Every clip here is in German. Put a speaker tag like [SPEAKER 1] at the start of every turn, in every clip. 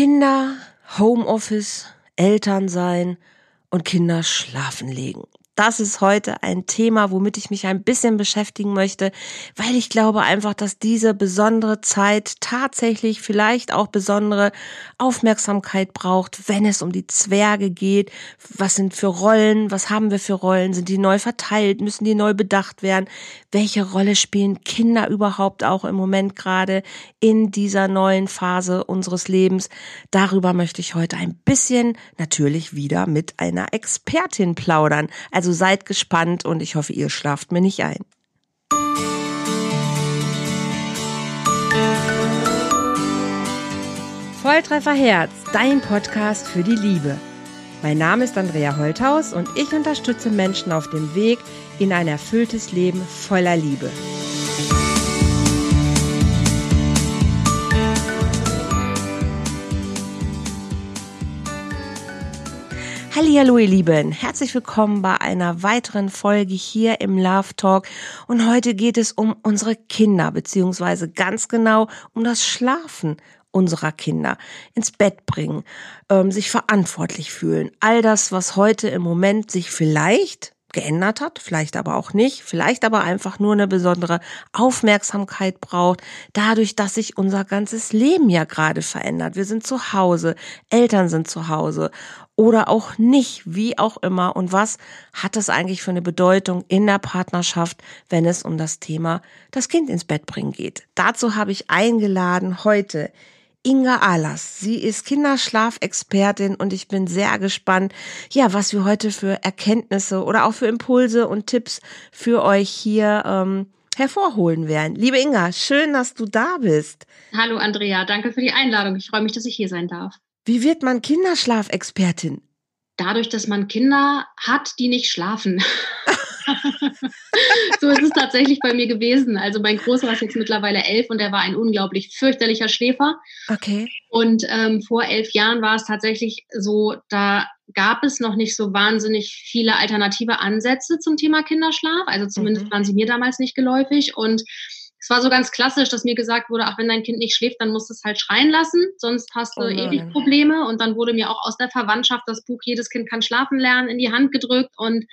[SPEAKER 1] Kinder, Homeoffice, Elternsein und Kinder schlafen legen das ist heute ein Thema, womit ich mich ein bisschen beschäftigen möchte, weil ich glaube einfach, dass diese besondere Zeit tatsächlich vielleicht auch besondere Aufmerksamkeit braucht, wenn es um die Zwerge geht. Was sind für Rollen? Was haben wir für Rollen? Sind die neu verteilt? Müssen die neu bedacht werden? Welche Rolle spielen Kinder überhaupt auch im Moment gerade in dieser neuen Phase unseres Lebens? Darüber möchte ich heute ein bisschen natürlich wieder mit einer Expertin plaudern. Also also seid gespannt und ich hoffe, ihr schlaft mir nicht ein. Volltreffer Herz, dein Podcast für die Liebe. Mein Name ist Andrea Holthaus und ich unterstütze Menschen auf dem Weg in ein erfülltes Leben voller Liebe. Hallo ihr Lieben, herzlich willkommen bei einer weiteren Folge hier im Love Talk. Und heute geht es um unsere Kinder beziehungsweise ganz genau um das Schlafen unserer Kinder. Ins Bett bringen, ähm, sich verantwortlich fühlen, all das, was heute im Moment sich vielleicht geändert hat, vielleicht aber auch nicht, vielleicht aber einfach nur eine besondere Aufmerksamkeit braucht, dadurch, dass sich unser ganzes Leben ja gerade verändert. Wir sind zu Hause, Eltern sind zu Hause oder auch nicht, wie auch immer. Und was hat das eigentlich für eine Bedeutung in der Partnerschaft, wenn es um das Thema das Kind ins Bett bringen geht? Dazu habe ich eingeladen heute Inga Ahlers. Sie ist Kinderschlafexpertin und ich bin sehr gespannt, ja, was wir heute für Erkenntnisse oder auch für Impulse und Tipps für euch hier ähm, hervorholen werden. Liebe Inga, schön, dass du da bist.
[SPEAKER 2] Hallo Andrea, danke für die Einladung. Ich freue mich, dass ich hier sein darf.
[SPEAKER 1] Wie wird man Kinderschlafexpertin?
[SPEAKER 2] Dadurch, dass man Kinder hat, die nicht schlafen. so ist es tatsächlich bei mir gewesen. Also mein Großer ist jetzt mittlerweile elf und er war ein unglaublich fürchterlicher Schläfer.
[SPEAKER 1] Okay.
[SPEAKER 2] Und ähm, vor elf Jahren war es tatsächlich so, da gab es noch nicht so wahnsinnig viele alternative Ansätze zum Thema Kinderschlaf. Also zumindest mhm. waren sie mir damals nicht geläufig. Und es war so ganz klassisch, dass mir gesagt wurde, ach, wenn dein Kind nicht schläft, dann musst du es halt schreien lassen, sonst hast du oh ewig Probleme. Und dann wurde mir auch aus der Verwandtschaft das Buch Jedes Kind kann schlafen lernen in die Hand gedrückt und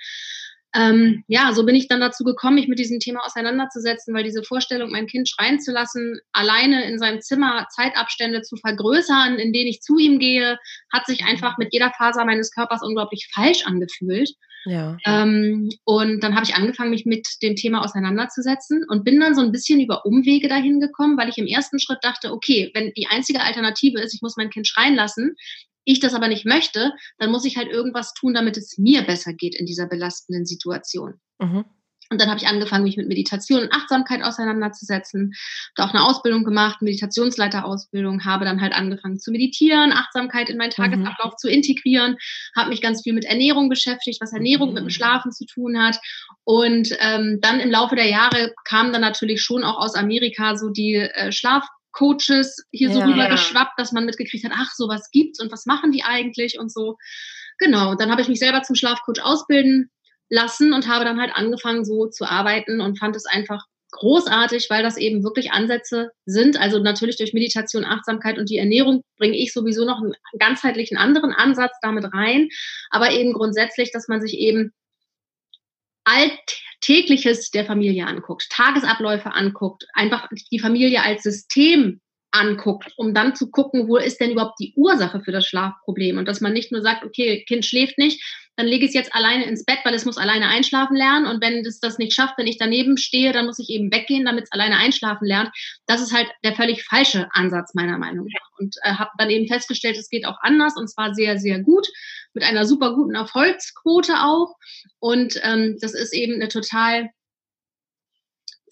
[SPEAKER 2] ähm, ja, so bin ich dann dazu gekommen, mich mit diesem Thema auseinanderzusetzen, weil diese Vorstellung, mein Kind schreien zu lassen, alleine in seinem Zimmer Zeitabstände zu vergrößern, in denen ich zu ihm gehe, hat sich einfach mit jeder Faser meines Körpers unglaublich falsch angefühlt.
[SPEAKER 1] Ja.
[SPEAKER 2] Ähm, und dann habe ich angefangen, mich mit dem Thema auseinanderzusetzen und bin dann so ein bisschen über Umwege dahin gekommen, weil ich im ersten Schritt dachte, okay, wenn die einzige Alternative ist, ich muss mein Kind schreien lassen, ich das aber nicht möchte, dann muss ich halt irgendwas tun, damit es mir besser geht in dieser belastenden Situation. Mhm. Und dann habe ich angefangen, mich mit Meditation und Achtsamkeit auseinanderzusetzen. Habe auch eine Ausbildung gemacht, Meditationsleiterausbildung, habe dann halt angefangen zu meditieren, Achtsamkeit in meinen mhm. Tagesablauf mhm. zu integrieren, habe mich ganz viel mit Ernährung beschäftigt, was Ernährung mhm. mit dem Schlafen zu tun hat. Und ähm, dann im Laufe der Jahre kam dann natürlich schon auch aus Amerika so die äh, Schlaf Coaches hier ja, so rüber ja. geschwappt, dass man mitgekriegt hat, ach, sowas gibt's und was machen die eigentlich und so. Genau, dann habe ich mich selber zum Schlafcoach ausbilden lassen und habe dann halt angefangen so zu arbeiten und fand es einfach großartig, weil das eben wirklich Ansätze sind. Also natürlich durch Meditation, Achtsamkeit und die Ernährung bringe ich sowieso noch einen ganzheitlichen anderen Ansatz damit rein, aber eben grundsätzlich, dass man sich eben Alltägliches der Familie anguckt, Tagesabläufe anguckt, einfach die Familie als System anguckt, um dann zu gucken, wo ist denn überhaupt die Ursache für das Schlafproblem? Und dass man nicht nur sagt, okay, Kind schläft nicht, dann lege ich es jetzt alleine ins Bett, weil es muss alleine einschlafen lernen. Und wenn es das nicht schafft, wenn ich daneben stehe, dann muss ich eben weggehen, damit es alleine einschlafen lernt. Das ist halt der völlig falsche Ansatz meiner Meinung nach. Und äh, habe dann eben festgestellt, es geht auch anders und zwar sehr, sehr gut mit einer super guten Erfolgsquote auch. Und ähm, das ist eben eine total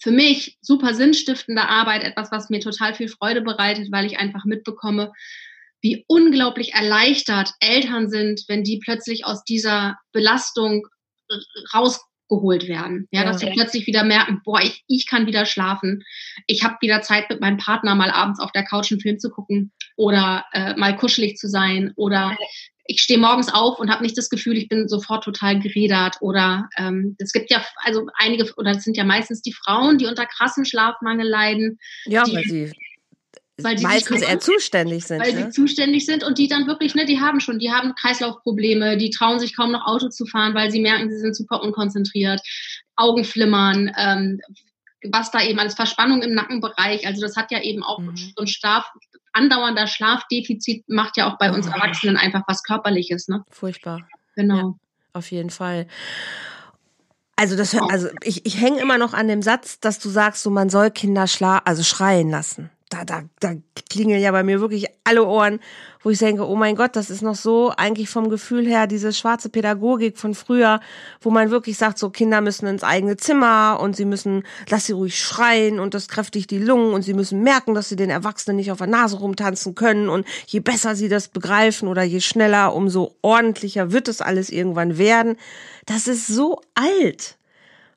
[SPEAKER 2] für mich super sinnstiftende Arbeit, etwas, was mir total viel Freude bereitet, weil ich einfach mitbekomme, wie unglaublich erleichtert Eltern sind, wenn die plötzlich aus dieser Belastung rausgeholt werden. Ja, ja, dass sie plötzlich wieder merken, boah, ich, ich kann wieder schlafen. Ich habe wieder Zeit mit meinem Partner mal abends auf der Couch einen Film zu gucken oder äh, mal kuschelig zu sein oder ich stehe morgens auf und habe nicht das Gefühl, ich bin sofort total geredert oder ähm, es gibt ja also einige oder es sind ja meistens die Frauen, die unter krassen Schlafmangel leiden.
[SPEAKER 1] Ja,
[SPEAKER 2] die,
[SPEAKER 1] weil sie
[SPEAKER 2] weil die
[SPEAKER 1] meistens eher zuständig sind.
[SPEAKER 2] Weil
[SPEAKER 1] ne?
[SPEAKER 2] sie zuständig sind und die dann wirklich, ne, die haben schon, die haben Kreislaufprobleme, die trauen sich kaum noch Auto zu fahren, weil sie merken, sie sind super unkonzentriert, Augen flimmern, ähm, was da eben als Verspannung im Nackenbereich, also das hat ja eben auch mhm. so ein Schlaf, andauernder Schlafdefizit macht ja auch bei uns Erwachsenen einfach was Körperliches, ne?
[SPEAKER 1] Furchtbar.
[SPEAKER 2] Genau.
[SPEAKER 1] Ja, auf jeden Fall. Also das, also ich, ich hänge immer noch an dem Satz, dass du sagst, so man soll Kinder schla also schreien lassen da, da, da klingeln ja bei mir wirklich alle Ohren, wo ich denke, oh mein Gott, das ist noch so eigentlich vom Gefühl her diese schwarze Pädagogik von früher, wo man wirklich sagt, so Kinder müssen ins eigene Zimmer und sie müssen, lass sie ruhig schreien und das kräftigt die Lungen und sie müssen merken, dass sie den Erwachsenen nicht auf der Nase rumtanzen können und je besser sie das begreifen oder je schneller, umso ordentlicher wird es alles irgendwann werden. Das ist so alt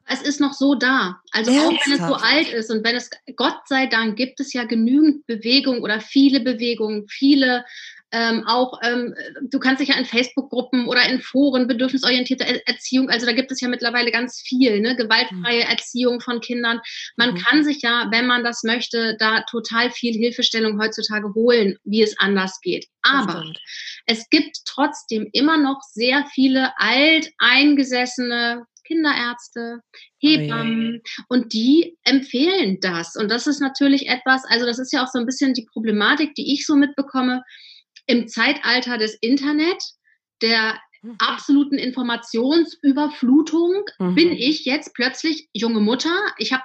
[SPEAKER 2] es ist noch so da. Also Ernsthaft? auch wenn es so alt ist und wenn es, Gott sei Dank, gibt es ja genügend Bewegung oder viele Bewegungen, viele ähm, auch, ähm, du kannst dich ja in Facebook-Gruppen oder in Foren, bedürfnisorientierte Erziehung, also da gibt es ja mittlerweile ganz viel, ne? gewaltfreie mhm. Erziehung von Kindern. Man mhm. kann sich ja, wenn man das möchte, da total viel Hilfestellung heutzutage holen, wie es anders geht. Aber es gibt trotzdem immer noch sehr viele alteingesessene Kinderärzte, Hebammen oh und die empfehlen das. Und das ist natürlich etwas, also das ist ja auch so ein bisschen die Problematik, die ich so mitbekomme im Zeitalter des Internet, der mhm. absoluten Informationsüberflutung, mhm. bin ich jetzt plötzlich junge Mutter. Ich habe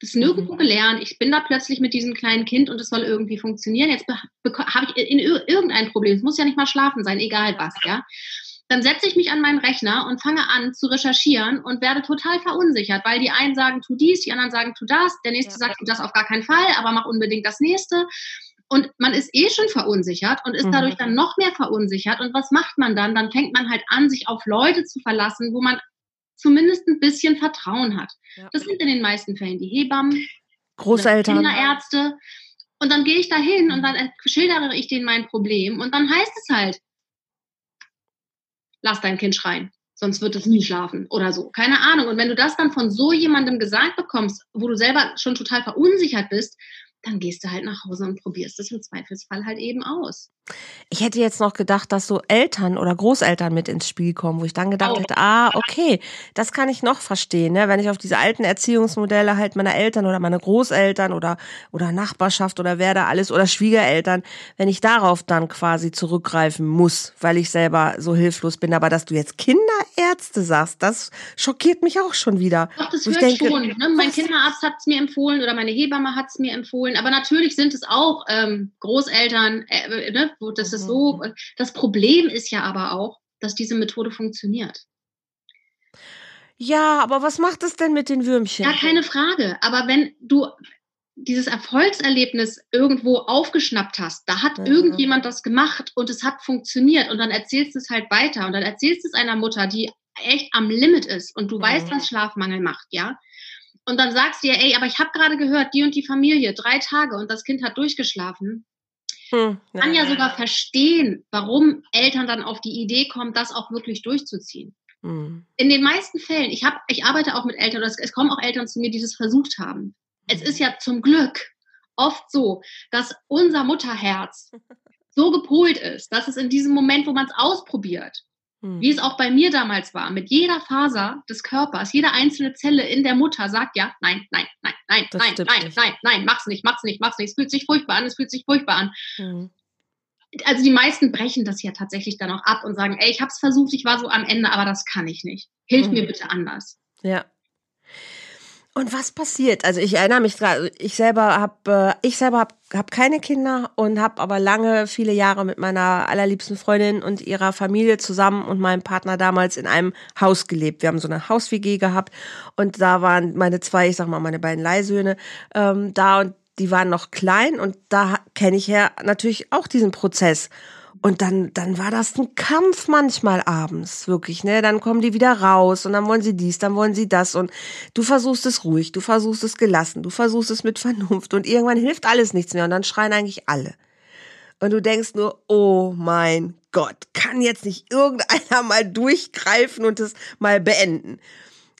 [SPEAKER 2] das nirgendwo mhm. gelernt. Ich bin da plötzlich mit diesem kleinen Kind und es soll irgendwie funktionieren. Jetzt habe ich in irgendein Problem. Es muss ja nicht mal schlafen sein, egal was, ja dann setze ich mich an meinen Rechner und fange an zu recherchieren und werde total verunsichert, weil die einen sagen, tu dies, die anderen sagen, tu das, der nächste ja. sagt, tu das auf gar keinen Fall, aber mach unbedingt das nächste. Und man ist eh schon verunsichert und ist mhm. dadurch dann noch mehr verunsichert. Und was macht man dann? Dann fängt man halt an, sich auf Leute zu verlassen, wo man zumindest ein bisschen Vertrauen hat. Ja. Das sind in den meisten Fällen die Hebammen,
[SPEAKER 1] Großeltern,
[SPEAKER 2] Kinderärzte. Und dann gehe ich da hin und dann schildere ich denen mein Problem. Und dann heißt es halt, lass dein Kind schreien, sonst wird es nie schlafen oder so. Keine Ahnung. Und wenn du das dann von so jemandem gesagt bekommst, wo du selber schon total verunsichert bist, dann gehst du halt nach Hause und probierst es im Zweifelsfall halt eben aus.
[SPEAKER 1] Ich hätte jetzt noch gedacht, dass so Eltern oder Großeltern mit ins Spiel kommen, wo ich dann gedacht oh. hätte, ah, okay, das kann ich noch verstehen, ne? wenn ich auf diese alten Erziehungsmodelle halt meiner Eltern oder meine Großeltern oder, oder Nachbarschaft oder wer da alles oder Schwiegereltern, wenn ich darauf dann quasi zurückgreifen muss, weil ich selber so hilflos bin. Aber dass du jetzt Kinderärzte sagst, das schockiert mich auch schon wieder.
[SPEAKER 2] Doch, das hört denke, schon. Ne? Mein Kinderarzt hat es mir empfohlen oder meine Hebamme hat es mir empfohlen. Aber natürlich sind es auch ähm, Großeltern, äh, ne? Das ist so. Mhm. Das Problem ist ja aber auch, dass diese Methode funktioniert.
[SPEAKER 1] Ja, aber was macht es denn mit den Würmchen?
[SPEAKER 2] Ja, keine Frage. Aber wenn du dieses Erfolgserlebnis irgendwo aufgeschnappt hast, da hat ja. irgendjemand das gemacht und es hat funktioniert und dann erzählst du es halt weiter und dann erzählst du es einer Mutter, die echt am Limit ist und du ja. weißt, was Schlafmangel macht, ja. Und dann sagst du ihr, ey, aber ich habe gerade gehört, die und die Familie, drei Tage und das Kind hat durchgeschlafen. Hm, kann ja sogar verstehen, warum Eltern dann auf die Idee kommen, das auch wirklich durchzuziehen. Hm. In den meisten Fällen, ich, hab, ich arbeite auch mit Eltern, es, es kommen auch Eltern zu mir, die das versucht haben. Es ist ja zum Glück oft so, dass unser Mutterherz so gepolt ist, dass es in diesem Moment, wo man es ausprobiert, hm. Wie es auch bei mir damals war, mit jeder Faser des Körpers, jede einzelne Zelle in der Mutter sagt ja, nein, nein, nein, nein, das nein, nein, nicht. nein, nein, mach's nicht, mach's nicht, mach's nicht, es fühlt sich furchtbar an, es fühlt sich furchtbar an. Hm. Also die meisten brechen das ja tatsächlich dann auch ab und sagen, ey, ich hab's versucht, ich war so am Ende, aber das kann ich nicht. Hilf hm. mir bitte anders.
[SPEAKER 1] Ja. Und was passiert? Also ich erinnere mich gerade, ich selber habe äh, ich selber habe hab keine Kinder und habe aber lange viele Jahre mit meiner allerliebsten Freundin und ihrer Familie zusammen und meinem Partner damals in einem Haus gelebt. Wir haben so eine Haus WG gehabt und da waren meine zwei, ich sag mal meine beiden Leihsöhne ähm, da und die waren noch klein und da kenne ich ja natürlich auch diesen Prozess. Und dann, dann war das ein Kampf manchmal abends, wirklich, ne? Dann kommen die wieder raus und dann wollen sie dies, dann wollen sie das und du versuchst es ruhig, du versuchst es gelassen, du versuchst es mit Vernunft und irgendwann hilft alles nichts mehr und dann schreien eigentlich alle. Und du denkst nur, oh mein Gott, kann jetzt nicht irgendeiner mal durchgreifen und es mal beenden.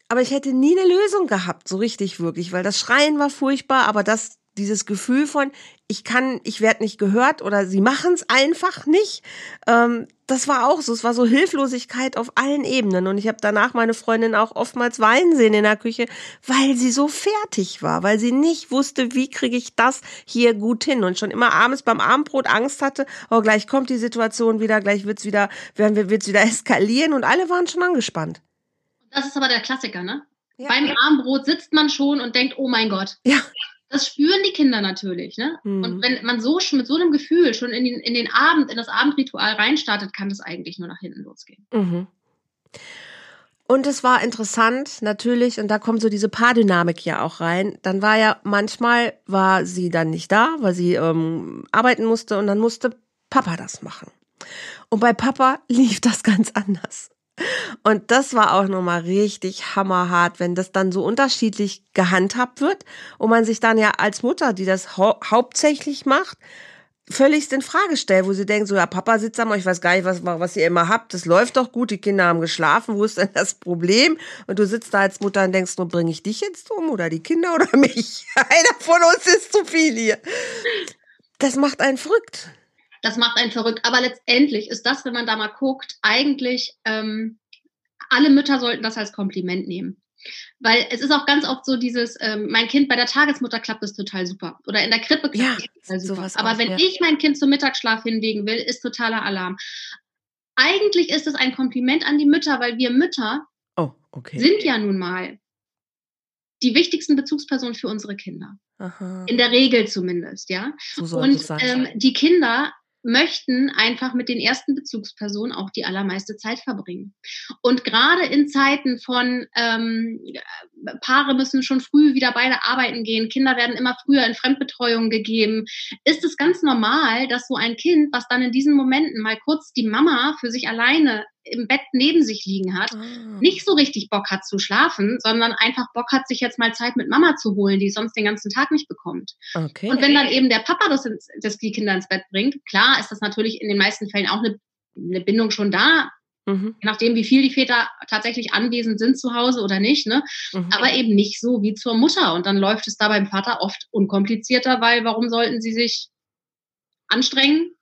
[SPEAKER 1] Aber ich hätte nie eine Lösung gehabt, so richtig wirklich, weil das Schreien war furchtbar, aber das dieses Gefühl von, ich kann, ich werde nicht gehört oder sie machen es einfach nicht. Ähm, das war auch so. Es war so Hilflosigkeit auf allen Ebenen. Und ich habe danach meine Freundin auch oftmals weinen sehen in der Küche, weil sie so fertig war, weil sie nicht wusste, wie kriege ich das hier gut hin. Und schon immer abends beim Abendbrot Angst hatte, oh, gleich kommt die Situation wieder, gleich wird's wieder, werden wir, wird's wieder eskalieren und alle waren schon angespannt.
[SPEAKER 2] Das ist aber der Klassiker, ne? Ja. Beim Abendbrot sitzt man schon und denkt, oh mein Gott.
[SPEAKER 1] Ja.
[SPEAKER 2] Das spüren die Kinder natürlich. Ne? Mhm. Und wenn man so mit so einem Gefühl schon in den, in den Abend, in das Abendritual reinstartet, kann das eigentlich nur nach hinten losgehen.
[SPEAKER 1] Mhm. Und es war interessant, natürlich, und da kommt so diese Paardynamik ja auch rein. Dann war ja, manchmal war sie dann nicht da, weil sie ähm, arbeiten musste und dann musste Papa das machen. Und bei Papa lief das ganz anders. Und das war auch nochmal richtig hammerhart, wenn das dann so unterschiedlich gehandhabt wird und man sich dann ja als Mutter, die das hau hauptsächlich macht, völlig in Frage stellt, wo sie denkt, so, ja, Papa sitzt am, ich weiß gar nicht, was, was ihr immer habt, das läuft doch gut, die Kinder haben geschlafen, wo ist denn das Problem? Und du sitzt da als Mutter und denkst, nur bringe ich dich jetzt um oder die Kinder oder mich? Einer von uns ist zu viel hier. Das macht einen verrückt.
[SPEAKER 2] Das macht einen verrückt. Aber letztendlich ist das, wenn man da mal guckt, eigentlich ähm, alle Mütter sollten das als Kompliment nehmen. Weil es ist auch ganz oft so dieses, ähm, mein Kind bei der Tagesmutter klappt es total super. Oder in der Krippe klappt ja, es total super. Aber auch, wenn ja. ich mein Kind zum Mittagsschlaf hinlegen will, ist totaler Alarm. Eigentlich ist es ein Kompliment an die Mütter, weil wir Mütter
[SPEAKER 1] oh, okay.
[SPEAKER 2] sind ja nun mal die wichtigsten Bezugspersonen für unsere Kinder. Aha. In der Regel zumindest, ja. So und ähm, die Kinder möchten einfach mit den ersten Bezugspersonen auch die allermeiste Zeit verbringen. Und gerade in Zeiten von ähm, Paare müssen schon früh wieder beide arbeiten gehen, Kinder werden immer früher in Fremdbetreuung gegeben, ist es ganz normal, dass so ein Kind, was dann in diesen Momenten mal kurz die Mama für sich alleine im Bett neben sich liegen hat, ah. nicht so richtig Bock hat zu schlafen, sondern einfach Bock hat, sich jetzt mal Zeit mit Mama zu holen, die sonst den ganzen Tag nicht bekommt. Okay. Und wenn dann eben der Papa das, das die Kinder ins Bett bringt, klar ist das natürlich in den meisten Fällen auch eine, eine Bindung schon da, Mhm. Je nachdem, wie viel die Väter tatsächlich anwesend sind zu Hause oder nicht, ne? Mhm. Aber eben nicht so wie zur Mutter. Und dann läuft es da beim Vater oft unkomplizierter, weil warum sollten sie sich anstrengen,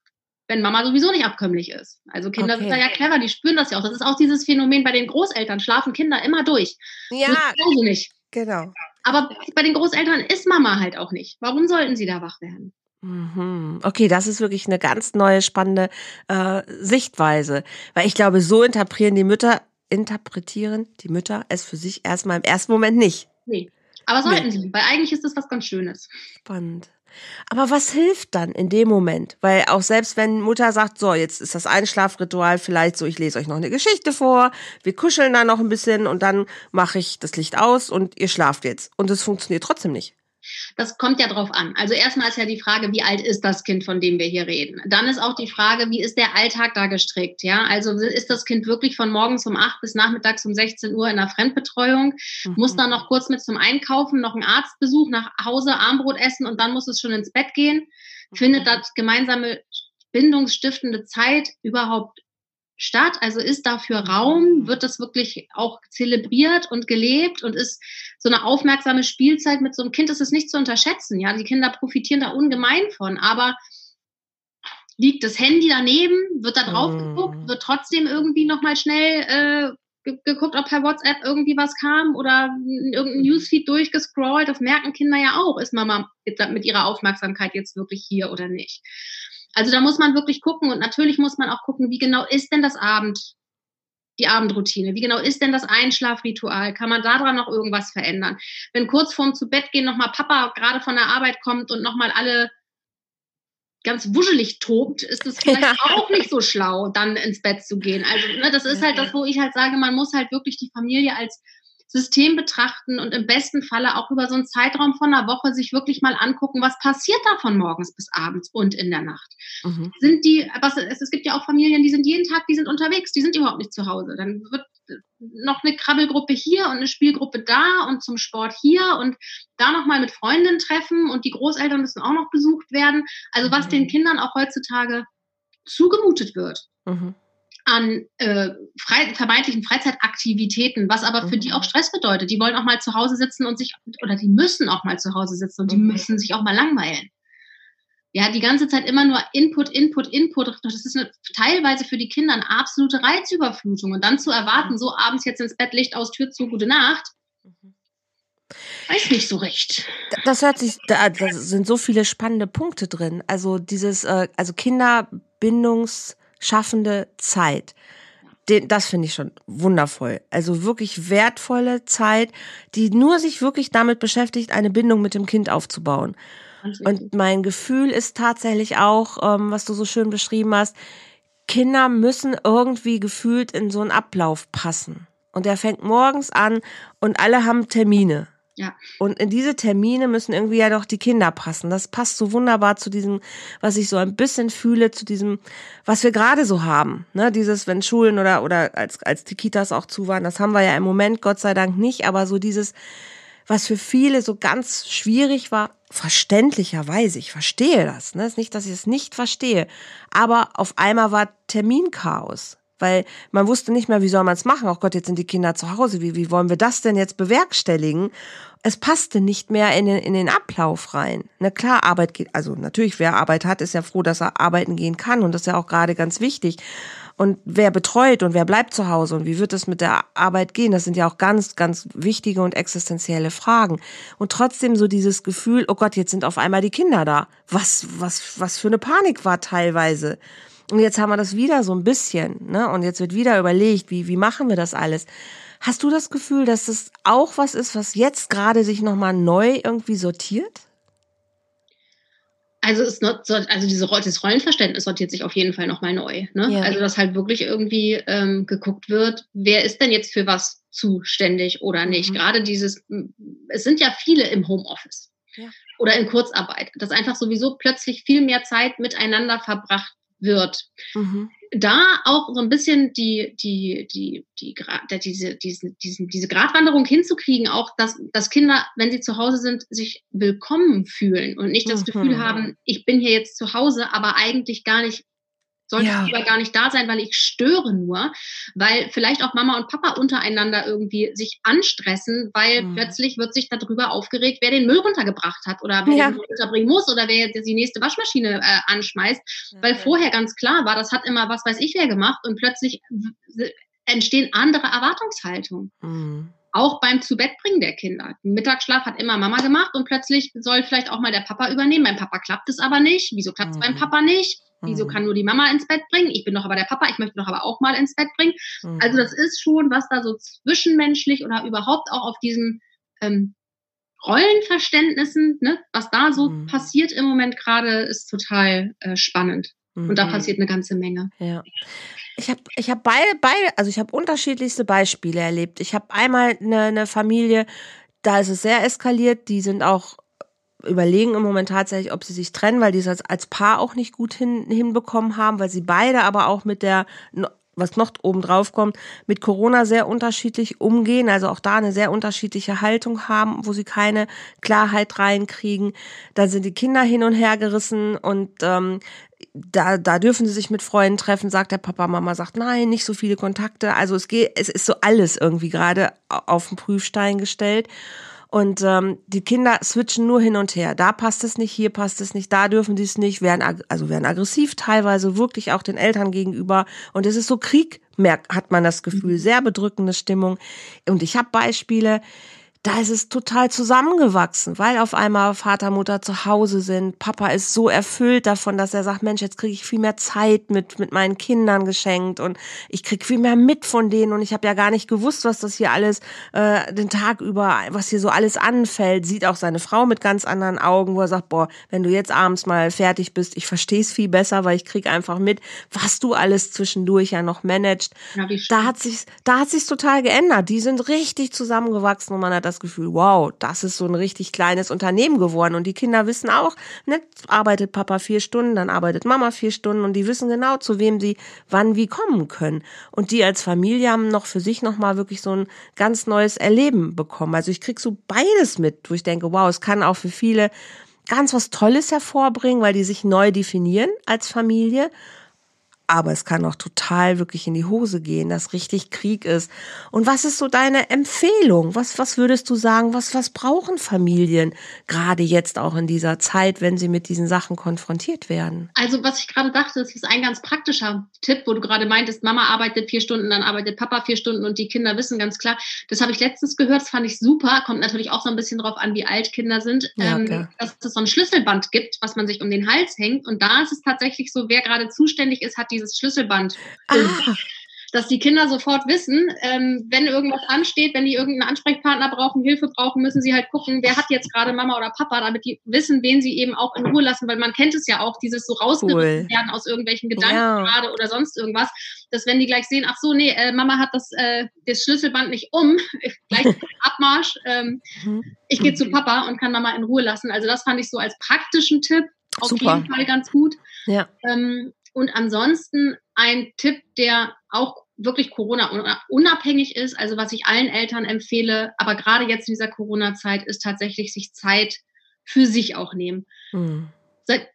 [SPEAKER 2] wenn Mama sowieso nicht abkömmlich ist. Also Kinder okay. sind da ja clever, die spüren das ja auch. Das ist auch dieses Phänomen bei den Großeltern, schlafen Kinder immer durch.
[SPEAKER 1] Ja,
[SPEAKER 2] also nicht.
[SPEAKER 1] genau.
[SPEAKER 2] Aber bei den Großeltern ist Mama halt auch nicht. Warum sollten sie da wach werden?
[SPEAKER 1] Mhm. Okay, das ist wirklich eine ganz neue, spannende äh, Sichtweise. Weil ich glaube, so interpretieren die Mütter, interpretieren die Mütter es für sich erstmal im ersten Moment nicht.
[SPEAKER 2] Nee. Aber sollten nee. sie, weil eigentlich ist das was ganz Schönes.
[SPEAKER 1] Spannend. Aber was hilft dann in dem Moment? Weil auch selbst wenn Mutter sagt, so, jetzt ist das Einschlafritual vielleicht so, ich lese euch noch eine Geschichte vor, wir kuscheln da noch ein bisschen und dann mache ich das Licht aus und ihr schlaft jetzt. Und es funktioniert trotzdem nicht.
[SPEAKER 2] Das kommt ja drauf an. Also erstmal ist ja die Frage, wie alt ist das Kind, von dem wir hier reden? Dann ist auch die Frage, wie ist der Alltag da gestrickt? Ja, also ist das Kind wirklich von morgens um 8 bis nachmittags um 16 Uhr in der Fremdbetreuung? Mhm. Muss dann noch kurz mit zum Einkaufen, noch einen Arztbesuch, nach Hause Armbrot essen und dann muss es schon ins Bett gehen? Mhm. Findet das gemeinsame bindungsstiftende Zeit überhaupt statt? Also ist dafür Raum? Wird das wirklich auch zelebriert und gelebt? Und ist so eine aufmerksame Spielzeit mit so einem Kind, ist nicht zu unterschätzen. Ja, die Kinder profitieren da ungemein von. Aber liegt das Handy daneben? Wird da drauf mm. geguckt? Wird trotzdem irgendwie nochmal schnell äh, geguckt, ob per WhatsApp irgendwie was kam oder irgendein Newsfeed durchgescrollt? Das merken Kinder ja auch. Ist Mama mit ihrer Aufmerksamkeit jetzt wirklich hier oder nicht? Also da muss man wirklich gucken und natürlich muss man auch gucken, wie genau ist denn das Abend, die Abendroutine? Wie genau ist denn das Einschlafritual? Kann man daran noch irgendwas verändern? Wenn kurz vorm zu Bett gehen nochmal Papa gerade von der Arbeit kommt und nochmal alle ganz wuschelig tobt, ist es vielleicht ja. auch nicht so schlau, dann ins Bett zu gehen. Also ne, das ist halt das, wo ich halt sage, man muss halt wirklich die Familie als System betrachten und im besten Falle auch über so einen Zeitraum von einer Woche sich wirklich mal angucken, was passiert da von morgens bis abends und in der Nacht. Mhm. Sind die, was, es, es gibt ja auch Familien, die sind jeden Tag, die sind unterwegs, die sind überhaupt nicht zu Hause. Dann wird noch eine Krabbelgruppe hier und eine Spielgruppe da und zum Sport hier und da nochmal mit Freundinnen treffen und die Großeltern müssen auch noch besucht werden. Also was mhm. den Kindern auch heutzutage zugemutet wird. Mhm. An äh, frei, vermeintlichen Freizeitaktivitäten, was aber für mhm. die auch Stress bedeutet. Die wollen auch mal zu Hause sitzen und sich, oder die müssen auch mal zu Hause sitzen und die mhm. müssen sich auch mal langweilen. Ja, die ganze Zeit immer nur Input, Input, Input. Das ist eine, teilweise für die Kinder eine absolute Reizüberflutung. Und dann zu erwarten, mhm. so abends jetzt ins Bett, Licht aus, Tür zu, gute Nacht, mhm. weiß nicht so recht.
[SPEAKER 1] Das hört sich, da, da sind so viele spannende Punkte drin. Also dieses, äh, also Kinderbindungsschaffende Zeit. Den, das finde ich schon wundervoll. Also wirklich wertvolle Zeit, die nur sich wirklich damit beschäftigt, eine Bindung mit dem Kind aufzubauen. Und mein Gefühl ist tatsächlich auch, ähm, was du so schön beschrieben hast, Kinder müssen irgendwie gefühlt in so einen Ablauf passen. Und der fängt morgens an und alle haben Termine. Ja. Und in diese Termine müssen irgendwie ja doch die Kinder passen. Das passt so wunderbar zu diesem, was ich so ein bisschen fühle, zu diesem, was wir gerade so haben. Ne, dieses, wenn Schulen oder, oder als, als die Kitas auch zu waren, das haben wir ja im Moment Gott sei Dank nicht, aber so dieses, was für viele so ganz schwierig war, verständlicherweise, ich verstehe das, ne? ist nicht, dass ich es nicht verstehe, aber auf einmal war Terminchaos, weil man wusste nicht mehr, wie soll man es machen. Oh Gott, jetzt sind die Kinder zu Hause, wie, wie wollen wir das denn jetzt bewerkstelligen? Es passte nicht mehr in den, in den Ablauf rein. Na klar, Arbeit geht, also natürlich, wer Arbeit hat, ist ja froh, dass er arbeiten gehen kann und das ist ja auch gerade ganz wichtig und wer betreut und wer bleibt zu Hause und wie wird es mit der Arbeit gehen? Das sind ja auch ganz, ganz wichtige und existenzielle Fragen. Und trotzdem so dieses Gefühl, oh Gott, jetzt sind auf einmal die Kinder da. Was, was, was für eine Panik war teilweise. Und jetzt haben wir das wieder so ein bisschen, ne? Und jetzt wird wieder überlegt, wie, wie machen wir das alles? Hast du das Gefühl, dass das auch was ist, was jetzt gerade sich nochmal neu irgendwie sortiert?
[SPEAKER 2] Also, es not, also diese, das Rollenverständnis sortiert sich auf jeden Fall nochmal neu. Ne? Ja. Also, dass halt wirklich irgendwie ähm, geguckt wird, wer ist denn jetzt für was zuständig oder nicht. Mhm. Gerade dieses, es sind ja viele im Homeoffice ja. oder in Kurzarbeit, dass einfach sowieso plötzlich viel mehr Zeit miteinander verbracht wird. Mhm da auch so ein bisschen die, die, die, die, die diese, diese, diese, diese Gratwanderung hinzukriegen, auch dass, dass Kinder, wenn sie zu Hause sind, sich willkommen fühlen und nicht das mhm. Gefühl haben, ich bin hier jetzt zu Hause, aber eigentlich gar nicht sollte ja. lieber gar nicht da sein, weil ich störe nur, weil vielleicht auch Mama und Papa untereinander irgendwie sich anstressen, weil mhm. plötzlich wird sich darüber aufgeregt, wer den Müll runtergebracht hat oder wer ja. den Müll runterbringen muss oder wer jetzt die nächste Waschmaschine äh, anschmeißt, ja, weil vorher ganz klar war, das hat immer was weiß ich wer gemacht und plötzlich entstehen andere Erwartungshaltungen. Mhm auch beim Zubettbringen der Kinder. Mittagsschlaf hat immer Mama gemacht und plötzlich soll vielleicht auch mal der Papa übernehmen. Beim Papa klappt es aber nicht. Wieso klappt es mhm. beim Papa nicht? Wieso mhm. kann nur die Mama ins Bett bringen? Ich bin doch aber der Papa, ich möchte doch aber auch mal ins Bett bringen. Mhm. Also das ist schon, was da so zwischenmenschlich oder überhaupt auch auf diesen ähm, Rollenverständnissen, ne, was da so mhm. passiert im Moment gerade, ist total äh, spannend. Und da mhm. passiert eine ganze Menge.
[SPEAKER 1] Ja. Ich habe ich hab beide, beide, also ich habe unterschiedlichste Beispiele erlebt. Ich habe einmal eine, eine Familie, da ist es sehr eskaliert, die sind auch überlegen im Moment tatsächlich, ob sie sich trennen, weil die es als, als Paar auch nicht gut hin, hinbekommen haben, weil sie beide aber auch mit der, was noch oben drauf kommt, mit Corona sehr unterschiedlich umgehen, also auch da eine sehr unterschiedliche Haltung haben, wo sie keine Klarheit reinkriegen. Dann sind die Kinder hin und her gerissen und ähm, da, da dürfen sie sich mit Freunden treffen, sagt der Papa, Mama sagt, nein, nicht so viele Kontakte. Also es geht, es ist so alles irgendwie gerade auf den Prüfstein gestellt. Und ähm, die Kinder switchen nur hin und her. Da passt es nicht, hier passt es nicht, da dürfen sie es nicht, werden also werden aggressiv teilweise wirklich auch den Eltern gegenüber. Und es ist so Krieg, merkt, hat man das Gefühl, mhm. sehr bedrückende Stimmung. Und ich habe Beispiele, da ist es total zusammengewachsen, weil auf einmal Vater, Mutter zu Hause sind. Papa ist so erfüllt davon, dass er sagt, Mensch, jetzt kriege ich viel mehr Zeit mit, mit meinen Kindern geschenkt und ich krieg viel mehr mit von denen und ich habe ja gar nicht gewusst, was das hier alles äh, den Tag über, was hier so alles anfällt. Sieht auch seine Frau mit ganz anderen Augen, wo er sagt, boah, wenn du jetzt abends mal fertig bist, ich verstehe es viel besser, weil ich krieg einfach mit, was du alles zwischendurch ja noch managst. Ja, da hat sich da hat sich's total geändert. Die sind richtig zusammengewachsen und man hat das das Gefühl, wow, das ist so ein richtig kleines Unternehmen geworden. Und die Kinder wissen auch, ne, arbeitet Papa vier Stunden, dann arbeitet Mama vier Stunden und die wissen genau, zu wem sie wann wie kommen können. Und die als Familie haben noch für sich nochmal wirklich so ein ganz neues Erleben bekommen. Also ich krieg so beides mit, wo ich denke, wow, es kann auch für viele ganz was Tolles hervorbringen, weil die sich neu definieren als Familie aber es kann auch total wirklich in die Hose gehen, dass richtig Krieg ist. Und was ist so deine Empfehlung? Was, was würdest du sagen? Was, was brauchen Familien gerade jetzt auch in dieser Zeit, wenn sie mit diesen Sachen konfrontiert werden?
[SPEAKER 2] Also, was ich gerade dachte, das ist ein ganz praktischer Tipp, wo du gerade meintest, Mama arbeitet vier Stunden, dann arbeitet Papa vier Stunden und die Kinder wissen ganz klar. Das habe ich letztens gehört, das fand ich super. Kommt natürlich auch so ein bisschen drauf an, wie alt Kinder sind, ja, ähm, dass es so ein Schlüsselband gibt, was man sich um den Hals hängt. Und da ist es tatsächlich so, wer gerade zuständig ist, hat die dieses Schlüsselband. Ah. Dass die Kinder sofort wissen, ähm, wenn irgendwas ansteht, wenn die irgendeinen Ansprechpartner brauchen, Hilfe brauchen, müssen sie halt gucken, wer hat jetzt gerade Mama oder Papa, damit die wissen, wen sie eben auch in Ruhe lassen, weil man kennt es ja auch, dieses so rausgerissen cool. werden aus irgendwelchen Gedanken ja. gerade oder sonst irgendwas, dass wenn die gleich sehen, ach so, nee, äh, Mama hat das, äh, das Schlüsselband nicht um, gleich Abmarsch, ähm, mhm. ich gehe zu Papa und kann Mama in Ruhe lassen. Also das fand ich so als praktischen Tipp auf Super. jeden Fall ganz gut. Ja. Ähm, und ansonsten ein Tipp, der auch wirklich Corona unabhängig ist, also was ich allen Eltern empfehle, aber gerade jetzt in dieser Corona-Zeit ist tatsächlich sich Zeit für sich auch nehmen. Mhm.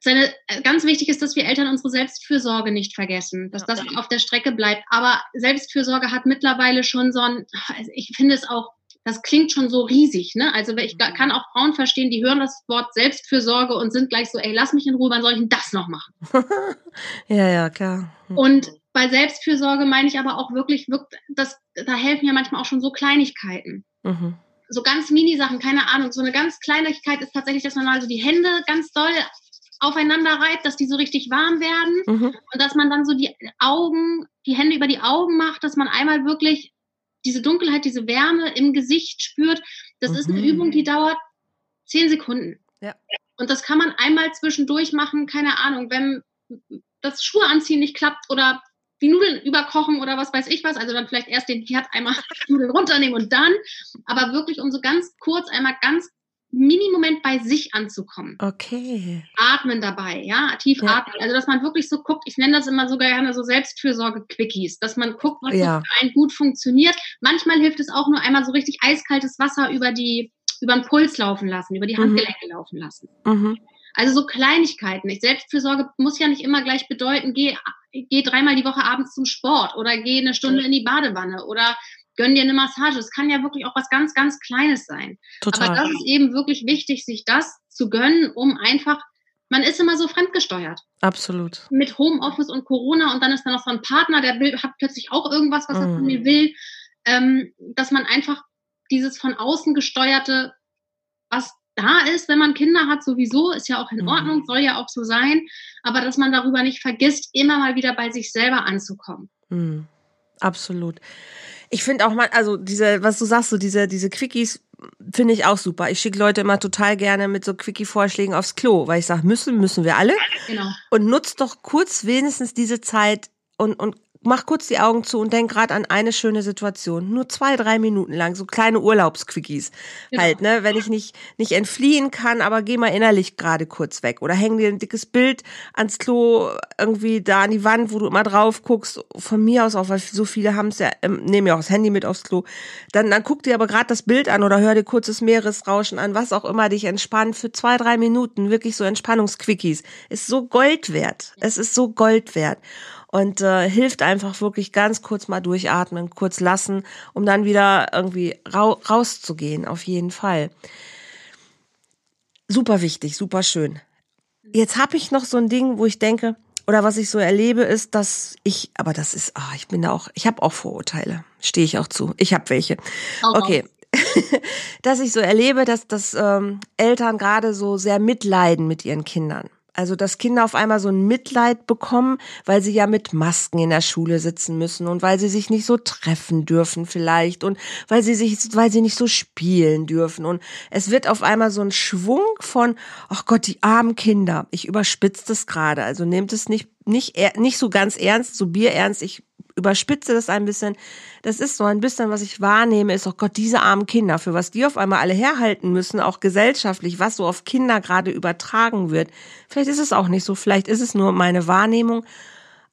[SPEAKER 2] Seine, ganz wichtig ist, dass wir Eltern unsere Selbstfürsorge nicht vergessen, dass das auf der Strecke bleibt. Aber Selbstfürsorge hat mittlerweile schon so ein, also ich finde es auch das klingt schon so riesig, ne? Also ich mhm. kann auch Frauen verstehen, die hören das Wort Selbstfürsorge und sind gleich so, ey, lass mich in Ruhe, wann soll ich denn das noch machen?
[SPEAKER 1] ja, ja, klar.
[SPEAKER 2] Mhm. Und bei Selbstfürsorge meine ich aber auch wirklich, wirklich das, da helfen ja manchmal auch schon so Kleinigkeiten. Mhm. So ganz Mini-Sachen, keine Ahnung. So eine ganz Kleinigkeit ist tatsächlich, dass man mal so die Hände ganz doll aufeinander reibt, dass die so richtig warm werden mhm. und dass man dann so die Augen, die Hände über die Augen macht, dass man einmal wirklich diese Dunkelheit, diese Wärme im Gesicht spürt. Das mhm. ist eine Übung, die dauert zehn Sekunden. Ja. Und das kann man einmal zwischendurch machen, keine Ahnung, wenn das Schuhe anziehen nicht klappt oder die Nudeln überkochen oder was weiß ich was, also dann vielleicht erst den Herd einmal Nudeln runternehmen und dann, aber wirklich um so ganz kurz einmal ganz Mini-Moment bei sich anzukommen.
[SPEAKER 1] Okay.
[SPEAKER 2] Atmen dabei, ja, tief ja. atmen. Also, dass man wirklich so guckt, ich nenne das immer so gerne so Selbstfürsorge-Quickies, dass man guckt, was ja. für einen gut funktioniert. Manchmal hilft es auch nur einmal so richtig eiskaltes Wasser über die, über den Puls laufen lassen, über die mhm. Handgelenke mhm. laufen lassen. Mhm. Also so Kleinigkeiten. Selbstfürsorge muss ja nicht immer gleich bedeuten, geh, geh dreimal die Woche abends zum Sport oder geh eine Stunde in die Badewanne oder gönn dir eine Massage. Es kann ja wirklich auch was ganz, ganz Kleines sein. Total. Aber das ist eben wirklich wichtig, sich das zu gönnen, um einfach, man ist immer so fremdgesteuert.
[SPEAKER 1] Absolut.
[SPEAKER 2] Mit Homeoffice und Corona und dann ist da noch so ein Partner, der will, hat plötzlich auch irgendwas, was mm. er von mir will, ähm, dass man einfach dieses von außen gesteuerte, was da ist, wenn man Kinder hat, sowieso, ist ja auch in mm. Ordnung, soll ja auch so sein, aber dass man darüber nicht vergisst, immer mal wieder bei sich selber anzukommen.
[SPEAKER 1] Mm. Absolut. Ich finde auch mal, also diese, was du sagst, so diese, diese Quickies finde ich auch super. Ich schicke Leute immer total gerne mit so Quickie-Vorschlägen aufs Klo, weil ich sage, müssen, müssen wir alle. Genau. Und nutzt doch kurz wenigstens diese Zeit und, und mach kurz die Augen zu und denk gerade an eine schöne Situation. Nur zwei, drei Minuten lang, so kleine Urlaubsquickies. Genau. Halt, ne? Wenn ich nicht, nicht entfliehen kann, aber geh mal innerlich gerade kurz weg. Oder häng dir ein dickes Bild ans Klo irgendwie da an die Wand, wo du immer drauf guckst. Von mir aus auch, weil so viele haben es ja, ähm, nehmen ja auch das Handy mit aufs Klo. Dann, dann guck dir aber gerade das Bild an oder hör dir kurzes Meeresrauschen an, was auch immer dich entspannt für zwei, drei Minuten. Wirklich so Entspannungsquickies. Ist so Gold wert. Es ist so Gold wert und äh, hilft einfach wirklich ganz kurz mal durchatmen, kurz lassen, um dann wieder irgendwie ra rauszugehen, auf jeden Fall. Super wichtig, super schön. Jetzt habe ich noch so ein Ding, wo ich denke, oder was ich so erlebe, ist, dass ich, aber das ist, ah, ich bin da auch, ich habe auch Vorurteile, stehe ich auch zu. Ich habe welche. Okay. dass ich so erlebe, dass, dass ähm, Eltern gerade so sehr mitleiden mit ihren Kindern. Also, dass Kinder auf einmal so ein Mitleid bekommen, weil sie ja mit Masken in der Schule sitzen müssen und weil sie sich nicht so treffen dürfen vielleicht und weil sie sich, weil sie nicht so spielen dürfen. Und es wird auf einmal so ein Schwung von, ach Gott, die armen Kinder. Ich überspitze das gerade. Also nehmt es nicht, nicht, nicht so ganz ernst, so bierernst. Ich überspitze das ein bisschen. Das ist so ein bisschen, was ich wahrnehme, ist, oh Gott, diese armen Kinder, für was die auf einmal alle herhalten müssen, auch gesellschaftlich, was so auf Kinder gerade übertragen wird. Vielleicht ist es auch nicht so, vielleicht ist es nur meine Wahrnehmung.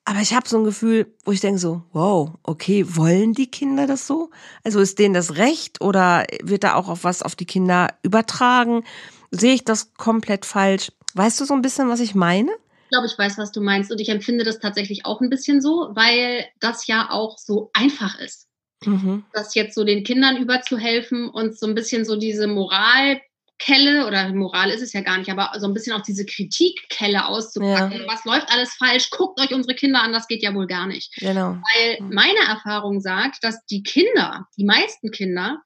[SPEAKER 1] Aber ich habe so ein Gefühl, wo ich denke so, wow, okay, wollen die Kinder das so? Also ist denen das recht oder wird da auch auf was auf die Kinder übertragen? Sehe ich das komplett falsch? Weißt du so ein bisschen, was ich meine?
[SPEAKER 2] Glaube, ich weiß, was du meinst. Und ich empfinde das tatsächlich auch ein bisschen so, weil das ja auch so einfach ist. Mhm. Das jetzt so den Kindern überzuhelfen und so ein bisschen so diese Moralkelle oder Moral ist es ja gar nicht, aber so ein bisschen auch diese Kritikkelle auszupacken. Ja. Was läuft alles falsch? Guckt euch unsere Kinder an, das geht ja wohl gar nicht. Genau. Weil mhm. meine Erfahrung sagt, dass die Kinder, die meisten Kinder,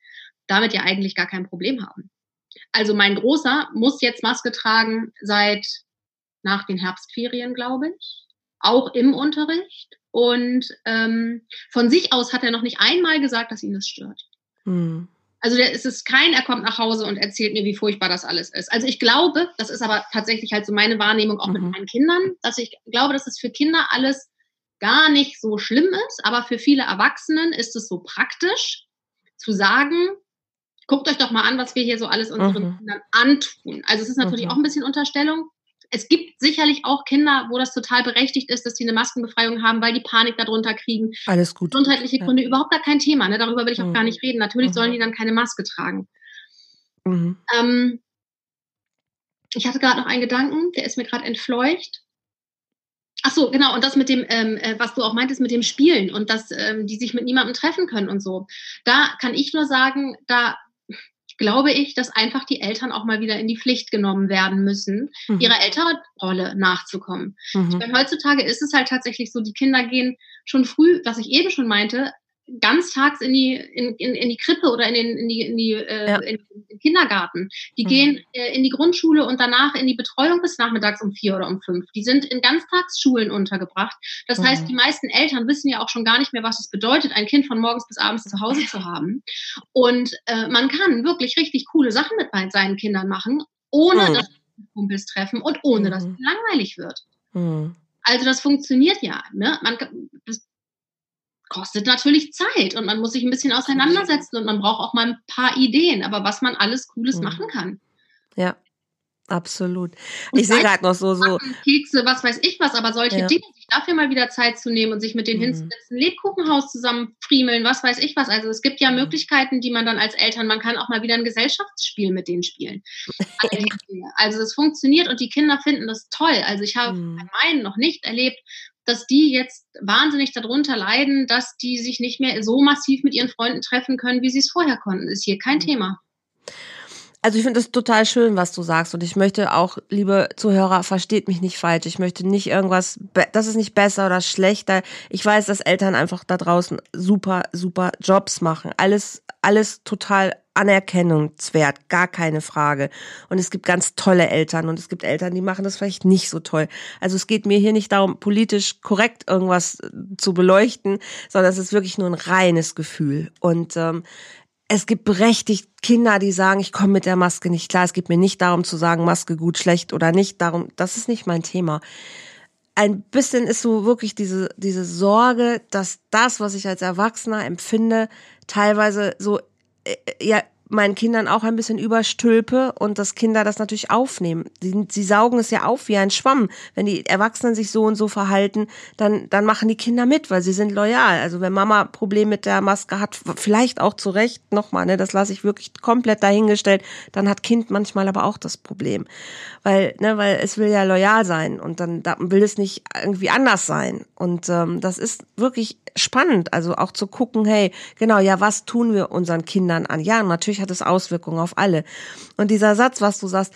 [SPEAKER 2] damit ja eigentlich gar kein Problem haben. Also mein Großer muss jetzt Maske tragen seit nach den Herbstferien, glaube ich, auch im Unterricht. Und ähm, von sich aus hat er noch nicht einmal gesagt, dass ihn das stört. Hm. Also der, es ist kein, er kommt nach Hause und erzählt mir, wie furchtbar das alles ist. Also ich glaube, das ist aber tatsächlich halt so meine Wahrnehmung auch mhm. mit meinen Kindern, dass ich glaube, dass es für Kinder alles gar nicht so schlimm ist, aber für viele Erwachsenen ist es so praktisch zu sagen, guckt euch doch mal an, was wir hier so alles unseren mhm. Kindern antun. Also es ist natürlich mhm. auch ein bisschen Unterstellung. Es gibt sicherlich auch Kinder, wo das total berechtigt ist, dass die eine Maskenbefreiung haben, weil die Panik darunter kriegen.
[SPEAKER 1] Alles gut.
[SPEAKER 2] Gesundheitliche Gründe, ja. überhaupt gar kein Thema. Ne? Darüber will ich auch mhm. gar nicht reden. Natürlich mhm. sollen die dann keine Maske tragen. Mhm. Ähm, ich hatte gerade noch einen Gedanken, der ist mir gerade entfleucht. Ach so, genau. Und das mit dem, ähm, äh, was du auch meintest mit dem Spielen und dass ähm, die sich mit niemandem treffen können und so. Da kann ich nur sagen, da glaube ich, dass einfach die Eltern auch mal wieder in die Pflicht genommen werden müssen, mhm. ihrer Elternrolle nachzukommen. Mhm. Meine, heutzutage ist es halt tatsächlich so, die Kinder gehen schon früh, was ich eben schon meinte, ganztags in die, in, in, in die Krippe oder in, den, in, die, in, die, äh, ja. in den Kindergarten. Die mhm. gehen äh, in die Grundschule und danach in die Betreuung bis nachmittags um vier oder um fünf. Die sind in Ganztagsschulen untergebracht. Das mhm. heißt, die meisten Eltern wissen ja auch schon gar nicht mehr, was es bedeutet, ein Kind von morgens bis abends zu Hause zu haben. Und äh, man kann wirklich richtig coole Sachen mit seinen Kindern machen, ohne mhm. dass Kumpels treffen und ohne dass mhm. es langweilig wird. Mhm. Also das funktioniert ja. Ne? Man, das, kostet natürlich Zeit und man muss sich ein bisschen auseinandersetzen und man braucht auch mal ein paar Ideen, aber was man alles Cooles mhm. machen kann.
[SPEAKER 1] Ja, absolut. Und ich sehe gerade noch so, so.
[SPEAKER 2] Kekse, was weiß ich was, aber solche ja. Dinge, sich dafür mal wieder Zeit zu nehmen und sich mit denen mhm. hinzusetzen, Lebkuchenhaus zusammen friemeln, was weiß ich was. Also es gibt ja mhm. Möglichkeiten, die man dann als Eltern, man kann auch mal wieder ein Gesellschaftsspiel mit denen spielen. also es funktioniert und die Kinder finden das toll. Also ich habe mhm. bei meinen noch nicht erlebt, dass die jetzt wahnsinnig darunter leiden, dass die sich nicht mehr so massiv mit ihren Freunden treffen können, wie sie es vorher konnten. Ist hier kein mhm. Thema.
[SPEAKER 1] Also ich finde es total schön, was du sagst. Und ich möchte auch, liebe Zuhörer, versteht mich nicht falsch. Ich möchte nicht irgendwas, das ist nicht besser oder schlechter. Ich weiß, dass Eltern einfach da draußen super, super Jobs machen. Alles, alles total anerkennungswert, gar keine Frage. Und es gibt ganz tolle Eltern und es gibt Eltern, die machen das vielleicht nicht so toll. Also es geht mir hier nicht darum, politisch korrekt irgendwas zu beleuchten, sondern es ist wirklich nur ein reines Gefühl. Und ähm, es gibt berechtigt Kinder, die sagen, ich komme mit der Maske nicht klar. Es geht mir nicht darum zu sagen, Maske gut, schlecht oder nicht. Darum, das ist nicht mein Thema. Ein bisschen ist so wirklich diese, diese Sorge, dass das, was ich als Erwachsener empfinde, teilweise so äh, ja meinen Kindern auch ein bisschen überstülpe und dass Kinder das natürlich aufnehmen. Sie, sie saugen es ja auf wie ein Schwamm. Wenn die Erwachsenen sich so und so verhalten, dann, dann machen die Kinder mit, weil sie sind loyal. Also wenn Mama Problem mit der Maske hat, vielleicht auch zu Recht, nochmal, ne, das lasse ich wirklich komplett dahingestellt, dann hat Kind manchmal aber auch das Problem. Weil, ne, weil es will ja loyal sein und dann, dann will es nicht irgendwie anders sein. Und ähm, das ist wirklich spannend, also auch zu gucken, hey, genau, ja, was tun wir unseren Kindern an? Ja, natürlich hat es Auswirkungen auf alle. Und dieser Satz, was du sagst,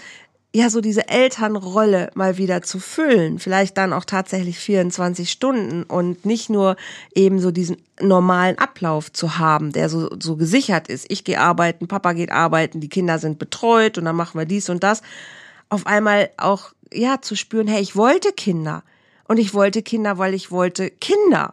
[SPEAKER 1] ja, so diese Elternrolle mal wieder zu füllen, vielleicht dann auch tatsächlich 24 Stunden und nicht nur eben so diesen normalen Ablauf zu haben, der so, so gesichert ist. Ich gehe arbeiten, Papa geht arbeiten, die Kinder sind betreut und dann machen wir dies und das. Auf einmal auch, ja, zu spüren, hey, ich wollte Kinder. Und ich wollte Kinder, weil ich wollte Kinder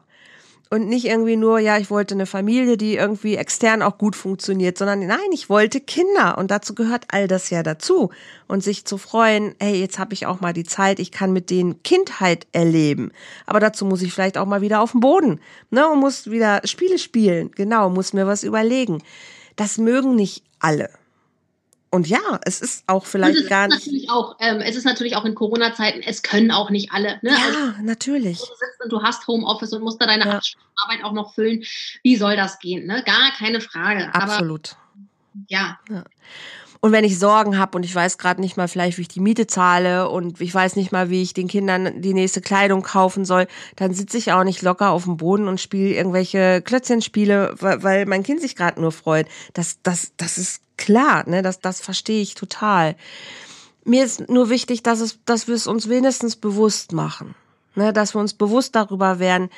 [SPEAKER 1] und nicht irgendwie nur, ja, ich wollte eine Familie, die irgendwie extern auch gut funktioniert, sondern nein, ich wollte Kinder und dazu gehört all das ja dazu und sich zu freuen, hey, jetzt habe ich auch mal die Zeit, ich kann mit denen Kindheit erleben, aber dazu muss ich vielleicht auch mal wieder auf den Boden, ne, und muss wieder Spiele spielen, genau, muss mir was überlegen. Das mögen nicht alle. Und ja, es ist auch vielleicht ist gar nicht.
[SPEAKER 2] Natürlich auch, ähm, es ist natürlich auch in Corona-Zeiten, es können auch nicht alle. Ne?
[SPEAKER 1] Ja, also, natürlich.
[SPEAKER 2] Du sitzt und du hast Homeoffice und musst da deine ja. Arbeit auch noch füllen. Wie soll das gehen? Ne? Gar keine Frage.
[SPEAKER 1] Absolut.
[SPEAKER 2] Aber, ja. ja.
[SPEAKER 1] Und wenn ich Sorgen habe und ich weiß gerade nicht mal vielleicht, wie ich die Miete zahle und ich weiß nicht mal, wie ich den Kindern die nächste Kleidung kaufen soll, dann sitze ich auch nicht locker auf dem Boden und spiele irgendwelche Klötzchenspiele, weil, weil mein Kind sich gerade nur freut. Das, das, das ist klar, ne? Das, das verstehe ich total. Mir ist nur wichtig, dass es, dass wir es uns wenigstens bewusst machen, ne? Dass wir uns bewusst darüber werden,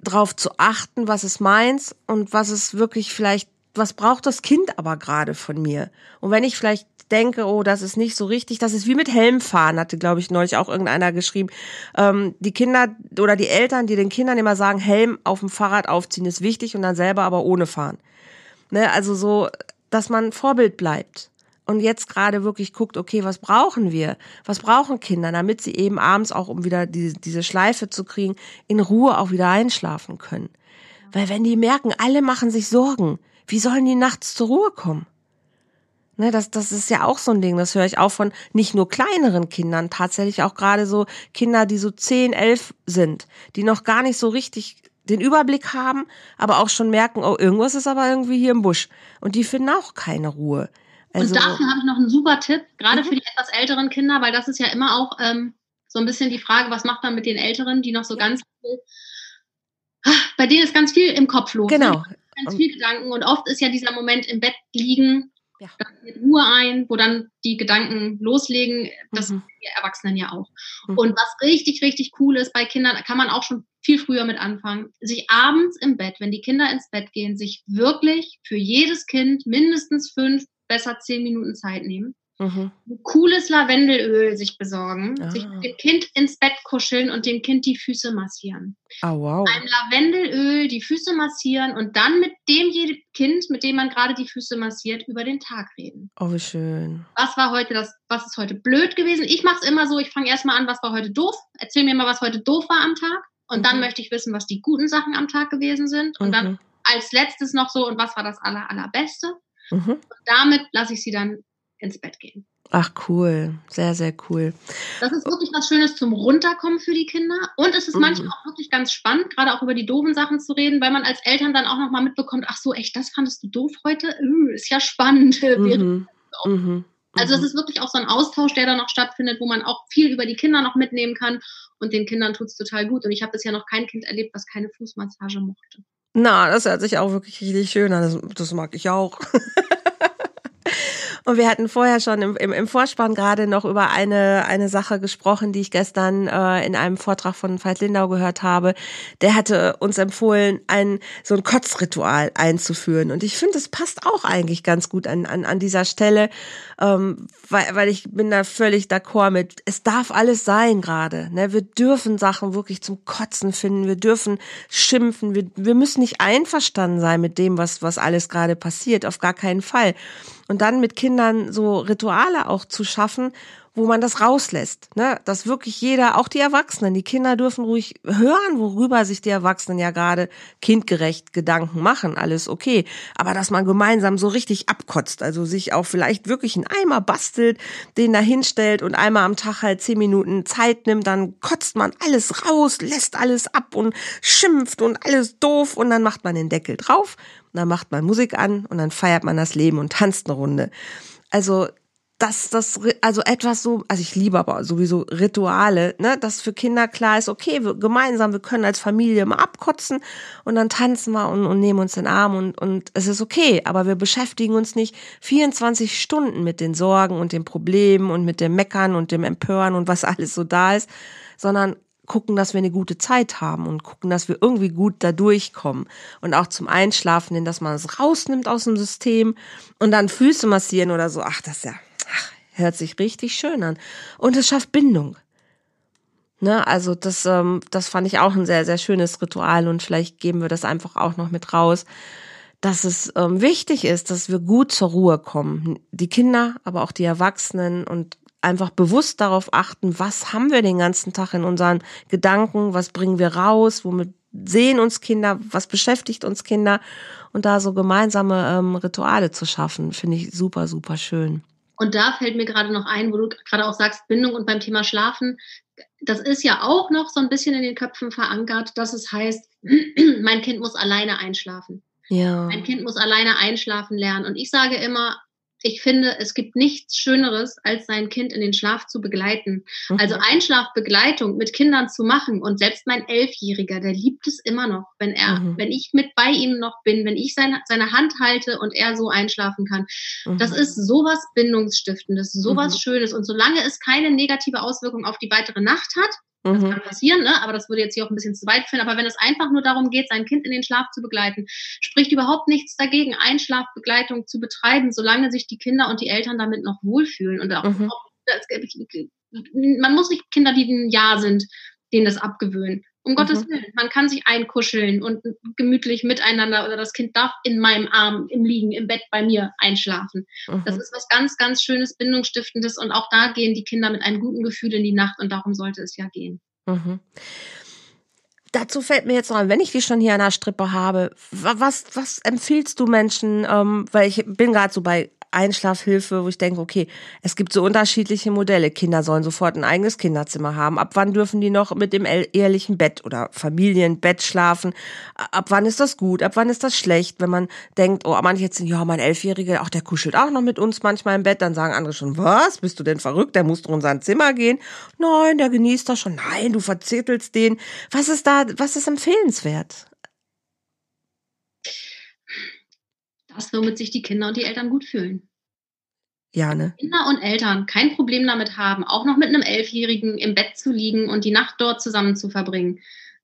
[SPEAKER 1] darauf zu achten, was ist meins und was ist wirklich vielleicht, was braucht das Kind aber gerade von mir? Und wenn ich vielleicht denke, oh, das ist nicht so richtig, das ist wie mit Helmfahren, hatte, glaube ich, neulich auch irgendeiner geschrieben. Ähm, die Kinder oder die Eltern, die den Kindern immer sagen, Helm auf dem Fahrrad aufziehen ist wichtig und dann selber aber ohne fahren. Ne? Also so, dass man Vorbild bleibt und jetzt gerade wirklich guckt, okay, was brauchen wir? Was brauchen Kinder, damit sie eben abends auch, um wieder diese, diese Schleife zu kriegen, in Ruhe auch wieder einschlafen können? Weil wenn die merken, alle machen sich Sorgen, wie sollen die nachts zur Ruhe kommen? Ne, das, das ist ja auch so ein Ding, das höre ich auch von nicht nur kleineren Kindern, tatsächlich auch gerade so Kinder, die so zehn, elf sind, die noch gar nicht so richtig den Überblick haben, aber auch schon merken, oh, irgendwas ist aber irgendwie hier im Busch. Und die finden auch keine Ruhe.
[SPEAKER 2] Also, und dafür habe ich noch einen super Tipp, gerade mhm. für die etwas älteren Kinder, weil das ist ja immer auch ähm, so ein bisschen die Frage, was macht man mit den Älteren, die noch so ganz viel, bei denen ist ganz viel im Kopf los.
[SPEAKER 1] Genau.
[SPEAKER 2] Ganz viel Gedanken und oft ist ja dieser Moment im Bett liegen, ja. Ruhe ein, wo dann die Gedanken loslegen. Das mhm. die Erwachsenen ja auch. Mhm. Und was richtig, richtig cool ist bei Kindern, kann man auch schon viel früher mit anfangen, sich abends im Bett, wenn die Kinder ins Bett gehen, sich wirklich für jedes Kind mindestens fünf besser zehn Minuten Zeit nehmen. Mhm. Ein cooles Lavendelöl sich besorgen, ah. sich mit dem Kind ins Bett kuscheln und dem Kind die Füße massieren.
[SPEAKER 1] Oh, wow.
[SPEAKER 2] Ein Lavendelöl die Füße massieren und dann mit dem Kind, mit dem man gerade die Füße massiert, über den Tag reden.
[SPEAKER 1] Oh, wie schön.
[SPEAKER 2] Was war heute das, was ist heute blöd gewesen? Ich mache es immer so, ich fange erstmal an, was war heute doof? Erzähl mir mal, was heute doof war am Tag. Und mhm. dann möchte ich wissen, was die guten Sachen am Tag gewesen sind. Und mhm. dann als letztes noch so, und was war das aller, allerbeste? Mhm. Und damit lasse ich sie dann ins Bett gehen.
[SPEAKER 1] Ach cool, sehr, sehr cool.
[SPEAKER 2] Das ist wirklich was Schönes zum Runterkommen für die Kinder. Und es ist mhm. manchmal auch wirklich ganz spannend, gerade auch über die doofen Sachen zu reden, weil man als Eltern dann auch nochmal mitbekommt, ach so, echt, das fandest du doof heute? Ist ja spannend. Mhm. Mhm. Also es mhm. ist wirklich auch so ein Austausch, der da noch stattfindet, wo man auch viel über die Kinder noch mitnehmen kann. Und den Kindern tut es total gut. Und ich habe bisher noch kein Kind erlebt, was keine Fußmassage mochte.
[SPEAKER 1] Na, das hört sich auch wirklich richtig schön an. Das, das mag ich auch. Und wir hatten vorher schon im, im, im Vorspann gerade noch über eine, eine Sache gesprochen, die ich gestern äh, in einem Vortrag von Veit Lindau gehört habe. Der hatte uns empfohlen, ein, so ein Kotzritual einzuführen. Und ich finde, es passt auch eigentlich ganz gut an, an, an dieser Stelle, ähm, weil, weil ich bin da völlig d'accord mit, es darf alles sein gerade. Ne? Wir dürfen Sachen wirklich zum Kotzen finden, wir dürfen schimpfen, wir, wir müssen nicht einverstanden sein mit dem, was, was alles gerade passiert, auf gar keinen Fall. Und dann mit Kindern so Rituale auch zu schaffen, wo man das rauslässt, ne? Dass wirklich jeder, auch die Erwachsenen, die Kinder dürfen ruhig hören, worüber sich die Erwachsenen ja gerade kindgerecht Gedanken machen, alles okay. Aber dass man gemeinsam so richtig abkotzt, also sich auch vielleicht wirklich einen Eimer bastelt, den da hinstellt und einmal am Tag halt zehn Minuten Zeit nimmt, dann kotzt man alles raus, lässt alles ab und schimpft und alles doof und dann macht man den Deckel drauf, und dann macht man Musik an und dann feiert man das Leben und tanzt eine Runde. Also dass das, also etwas so, also ich liebe aber sowieso Rituale, ne, dass für Kinder klar ist, okay, wir gemeinsam, wir können als Familie mal abkotzen und dann tanzen wir und, und nehmen uns den Arm und, und es ist okay, aber wir beschäftigen uns nicht 24 Stunden mit den Sorgen und den Problemen und mit dem Meckern und dem Empören und was alles so da ist, sondern gucken, dass wir eine gute Zeit haben und gucken, dass wir irgendwie gut da durchkommen. Und auch zum Einschlafen, dass man es rausnimmt aus dem System und dann Füße massieren oder so. Ach, das ist ja hört sich richtig schön an. Und es schafft Bindung. Ne, also das, ähm, das fand ich auch ein sehr, sehr schönes Ritual und vielleicht geben wir das einfach auch noch mit raus, dass es ähm, wichtig ist, dass wir gut zur Ruhe kommen. Die Kinder, aber auch die Erwachsenen und einfach bewusst darauf achten, was haben wir den ganzen Tag in unseren Gedanken, was bringen wir raus, womit sehen uns Kinder, was beschäftigt uns Kinder und da so gemeinsame ähm, Rituale zu schaffen, finde ich super, super schön.
[SPEAKER 2] Und da fällt mir gerade noch ein, wo du gerade auch sagst, Bindung und beim Thema Schlafen, das ist ja auch noch so ein bisschen in den Köpfen verankert, dass es heißt, mein Kind muss alleine einschlafen. Ja. Mein Kind muss alleine einschlafen lernen. Und ich sage immer, ich finde, es gibt nichts Schöneres, als sein Kind in den Schlaf zu begleiten. Mhm. Also Einschlafbegleitung mit Kindern zu machen. Und selbst mein Elfjähriger, der liebt es immer noch, wenn er, mhm. wenn ich mit bei ihm noch bin, wenn ich seine, seine Hand halte und er so einschlafen kann. Mhm. Das ist sowas Bindungsstiftendes, sowas mhm. Schönes. Und solange es keine negative Auswirkung auf die weitere Nacht hat, das mhm. kann passieren, ne? aber das würde jetzt hier auch ein bisschen zu weit führen. Aber wenn es einfach nur darum geht, sein Kind in den Schlaf zu begleiten, spricht überhaupt nichts dagegen, Einschlafbegleitung zu betreiben, solange sich die Kinder und die Eltern damit noch wohlfühlen. Und auch, mhm. auch man muss nicht Kinder, die ein Jahr sind, denen das abgewöhnen. Um mhm. Gottes Willen, man kann sich einkuscheln und gemütlich miteinander oder das Kind darf in meinem Arm, im Liegen, im Bett bei mir einschlafen. Mhm. Das ist was ganz, ganz Schönes, Bindungsstiftendes und auch da gehen die Kinder mit einem guten Gefühl in die Nacht und darum sollte es ja gehen. Mhm.
[SPEAKER 1] Dazu fällt mir jetzt noch an, wenn ich die schon hier an der Strippe habe, was, was empfiehlst du Menschen, ähm, weil ich bin gerade so bei Einschlafhilfe, wo ich denke, okay, es gibt so unterschiedliche Modelle. Kinder sollen sofort ein eigenes Kinderzimmer haben. Ab wann dürfen die noch mit dem ehrlichen Bett oder Familienbett schlafen? Ab wann ist das gut? Ab wann ist das schlecht? Wenn man denkt, oh, manche jetzt sind, ja, mein Elfjähriger, ach, der kuschelt auch noch mit uns manchmal im Bett, dann sagen andere schon, was? Bist du denn verrückt? Der muss doch in sein Zimmer gehen. Nein, der genießt das schon. Nein, du verzittelst den. Was ist da, was ist empfehlenswert?
[SPEAKER 2] Das, womit sich die Kinder und die Eltern gut fühlen.
[SPEAKER 1] Ja, ne?
[SPEAKER 2] Kinder und Eltern kein Problem damit haben, auch noch mit einem Elfjährigen im Bett zu liegen und die Nacht dort zusammen zu verbringen.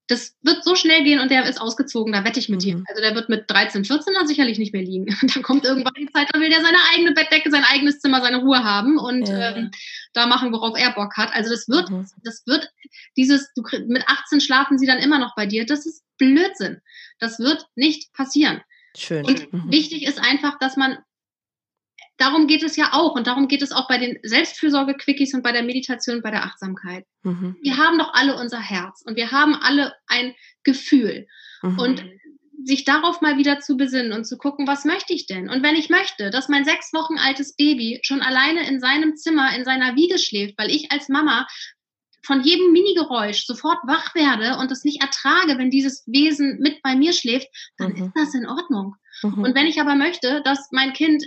[SPEAKER 2] Das wird so schnell gehen und der ist ausgezogen, da wette ich mit mhm. dir. Also der wird mit 13, 14 dann sicherlich nicht mehr liegen. dann kommt irgendwann die Zeit, da will der seine eigene Bettdecke, sein eigenes Zimmer, seine Ruhe haben und ja. ähm, da machen, worauf er Bock hat. Also das wird, mhm. das wird dieses, du mit 18 schlafen sie dann immer noch bei dir. Das ist Blödsinn. Das wird nicht passieren.
[SPEAKER 1] Schön.
[SPEAKER 2] Und mhm. wichtig ist einfach, dass man, darum geht es ja auch und darum geht es auch bei den Selbstfürsorge-Quickies und bei der Meditation, bei der Achtsamkeit. Mhm. Wir haben doch alle unser Herz und wir haben alle ein Gefühl. Mhm. Und sich darauf mal wieder zu besinnen und zu gucken, was möchte ich denn? Und wenn ich möchte, dass mein sechs Wochen altes Baby schon alleine in seinem Zimmer, in seiner Wiege schläft, weil ich als Mama von jedem Minigeräusch sofort wach werde und es nicht ertrage, wenn dieses Wesen mit bei mir schläft, dann mhm. ist das in Ordnung. Mhm. Und wenn ich aber möchte, dass mein Kind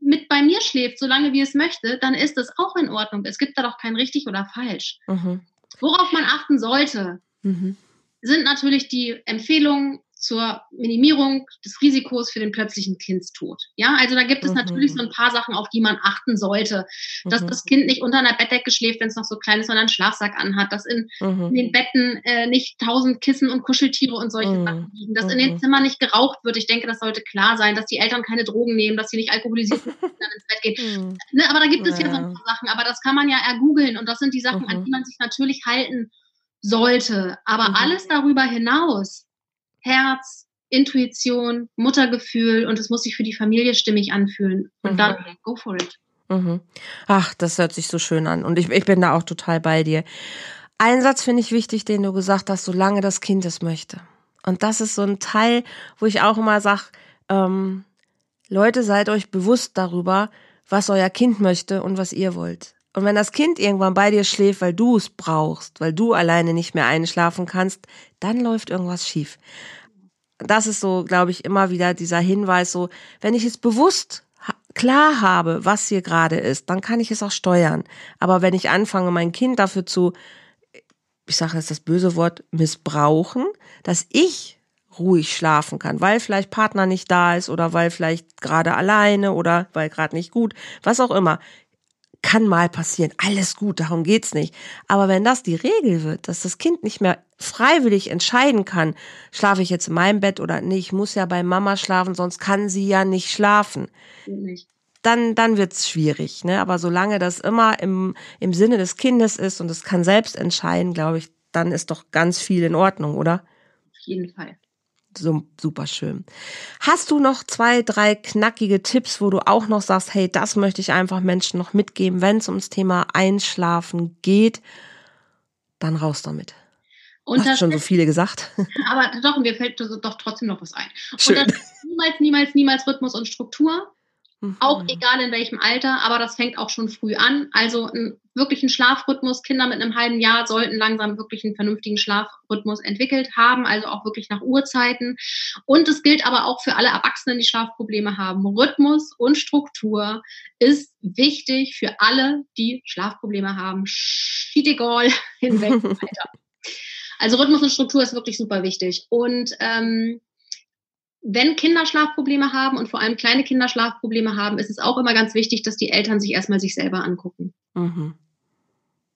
[SPEAKER 2] mit bei mir schläft, solange wie es möchte, dann ist das auch in Ordnung. Es gibt da doch kein richtig oder falsch. Mhm. Worauf man achten sollte, mhm. sind natürlich die Empfehlungen zur Minimierung des Risikos für den plötzlichen Kindstod. Ja, also da gibt es mhm. natürlich so ein paar Sachen, auf die man achten sollte. Dass mhm. das Kind nicht unter einer Bettdecke schläft, wenn es noch so klein ist, sondern einen Schlafsack anhat. Dass in, mhm. in den Betten äh, nicht tausend Kissen und Kuscheltiere und solche mhm. Sachen liegen. Dass in den mhm. Zimmern nicht geraucht wird. Ich denke, das sollte klar sein. Dass die Eltern keine Drogen nehmen, dass sie nicht alkoholisiert sind, dann ins Bett gehen. Mhm. Ne, aber da gibt es ja. ja so ein paar Sachen. Aber das kann man ja ergoogeln. Und das sind die Sachen, an die man sich natürlich halten sollte. Aber alles darüber hinaus Herz, Intuition, Muttergefühl und es muss sich für die Familie stimmig anfühlen. Und mhm. dann go for it.
[SPEAKER 1] Mhm. Ach, das hört sich so schön an. Und ich, ich bin da auch total bei dir. Ein Satz finde ich wichtig, den du gesagt hast, solange das Kind es möchte. Und das ist so ein Teil, wo ich auch immer sage, ähm, Leute, seid euch bewusst darüber, was euer Kind möchte und was ihr wollt. Und wenn das Kind irgendwann bei dir schläft, weil du es brauchst, weil du alleine nicht mehr einschlafen kannst, dann läuft irgendwas schief. Das ist so, glaube ich, immer wieder dieser Hinweis, so, wenn ich es bewusst klar habe, was hier gerade ist, dann kann ich es auch steuern. Aber wenn ich anfange, mein Kind dafür zu, ich sage jetzt das böse Wort, missbrauchen, dass ich ruhig schlafen kann, weil vielleicht Partner nicht da ist oder weil vielleicht gerade alleine oder weil gerade nicht gut, was auch immer kann mal passieren. Alles gut, darum geht's nicht. Aber wenn das die Regel wird, dass das Kind nicht mehr freiwillig entscheiden kann, schlafe ich jetzt in meinem Bett oder nicht, ich muss ja bei Mama schlafen, sonst kann sie ja nicht schlafen. Nicht. Dann, dann wird's schwierig, ne? Aber solange das immer im, im Sinne des Kindes ist und es kann selbst entscheiden, glaube ich, dann ist doch ganz viel in Ordnung, oder?
[SPEAKER 2] Auf jeden Fall
[SPEAKER 1] so super schön. Hast du noch zwei, drei knackige Tipps, wo du auch noch sagst, hey, das möchte ich einfach Menschen noch mitgeben, wenn es ums Thema Einschlafen geht, dann raus damit. Und Hast schon so viele gesagt.
[SPEAKER 2] Aber doch, mir fällt doch trotzdem noch was ein. Schön. Und niemals, niemals, niemals Rhythmus und Struktur. Mhm. Auch egal in welchem Alter, aber das fängt auch schon früh an. Also ein, wirklich ein Schlafrhythmus. Kinder mit einem halben Jahr sollten langsam wirklich einen vernünftigen Schlafrhythmus entwickelt haben, also auch wirklich nach Uhrzeiten. Und es gilt aber auch für alle Erwachsenen, die Schlafprobleme haben. Rhythmus und Struktur ist wichtig für alle, die Schlafprobleme haben. Shit egal in welchem Alter. Also Rhythmus und Struktur ist wirklich super wichtig. Und ähm, wenn Kinder Schlafprobleme haben und vor allem kleine Kinder Schlafprobleme haben, ist es auch immer ganz wichtig, dass die Eltern sich erstmal sich selber angucken. Mhm.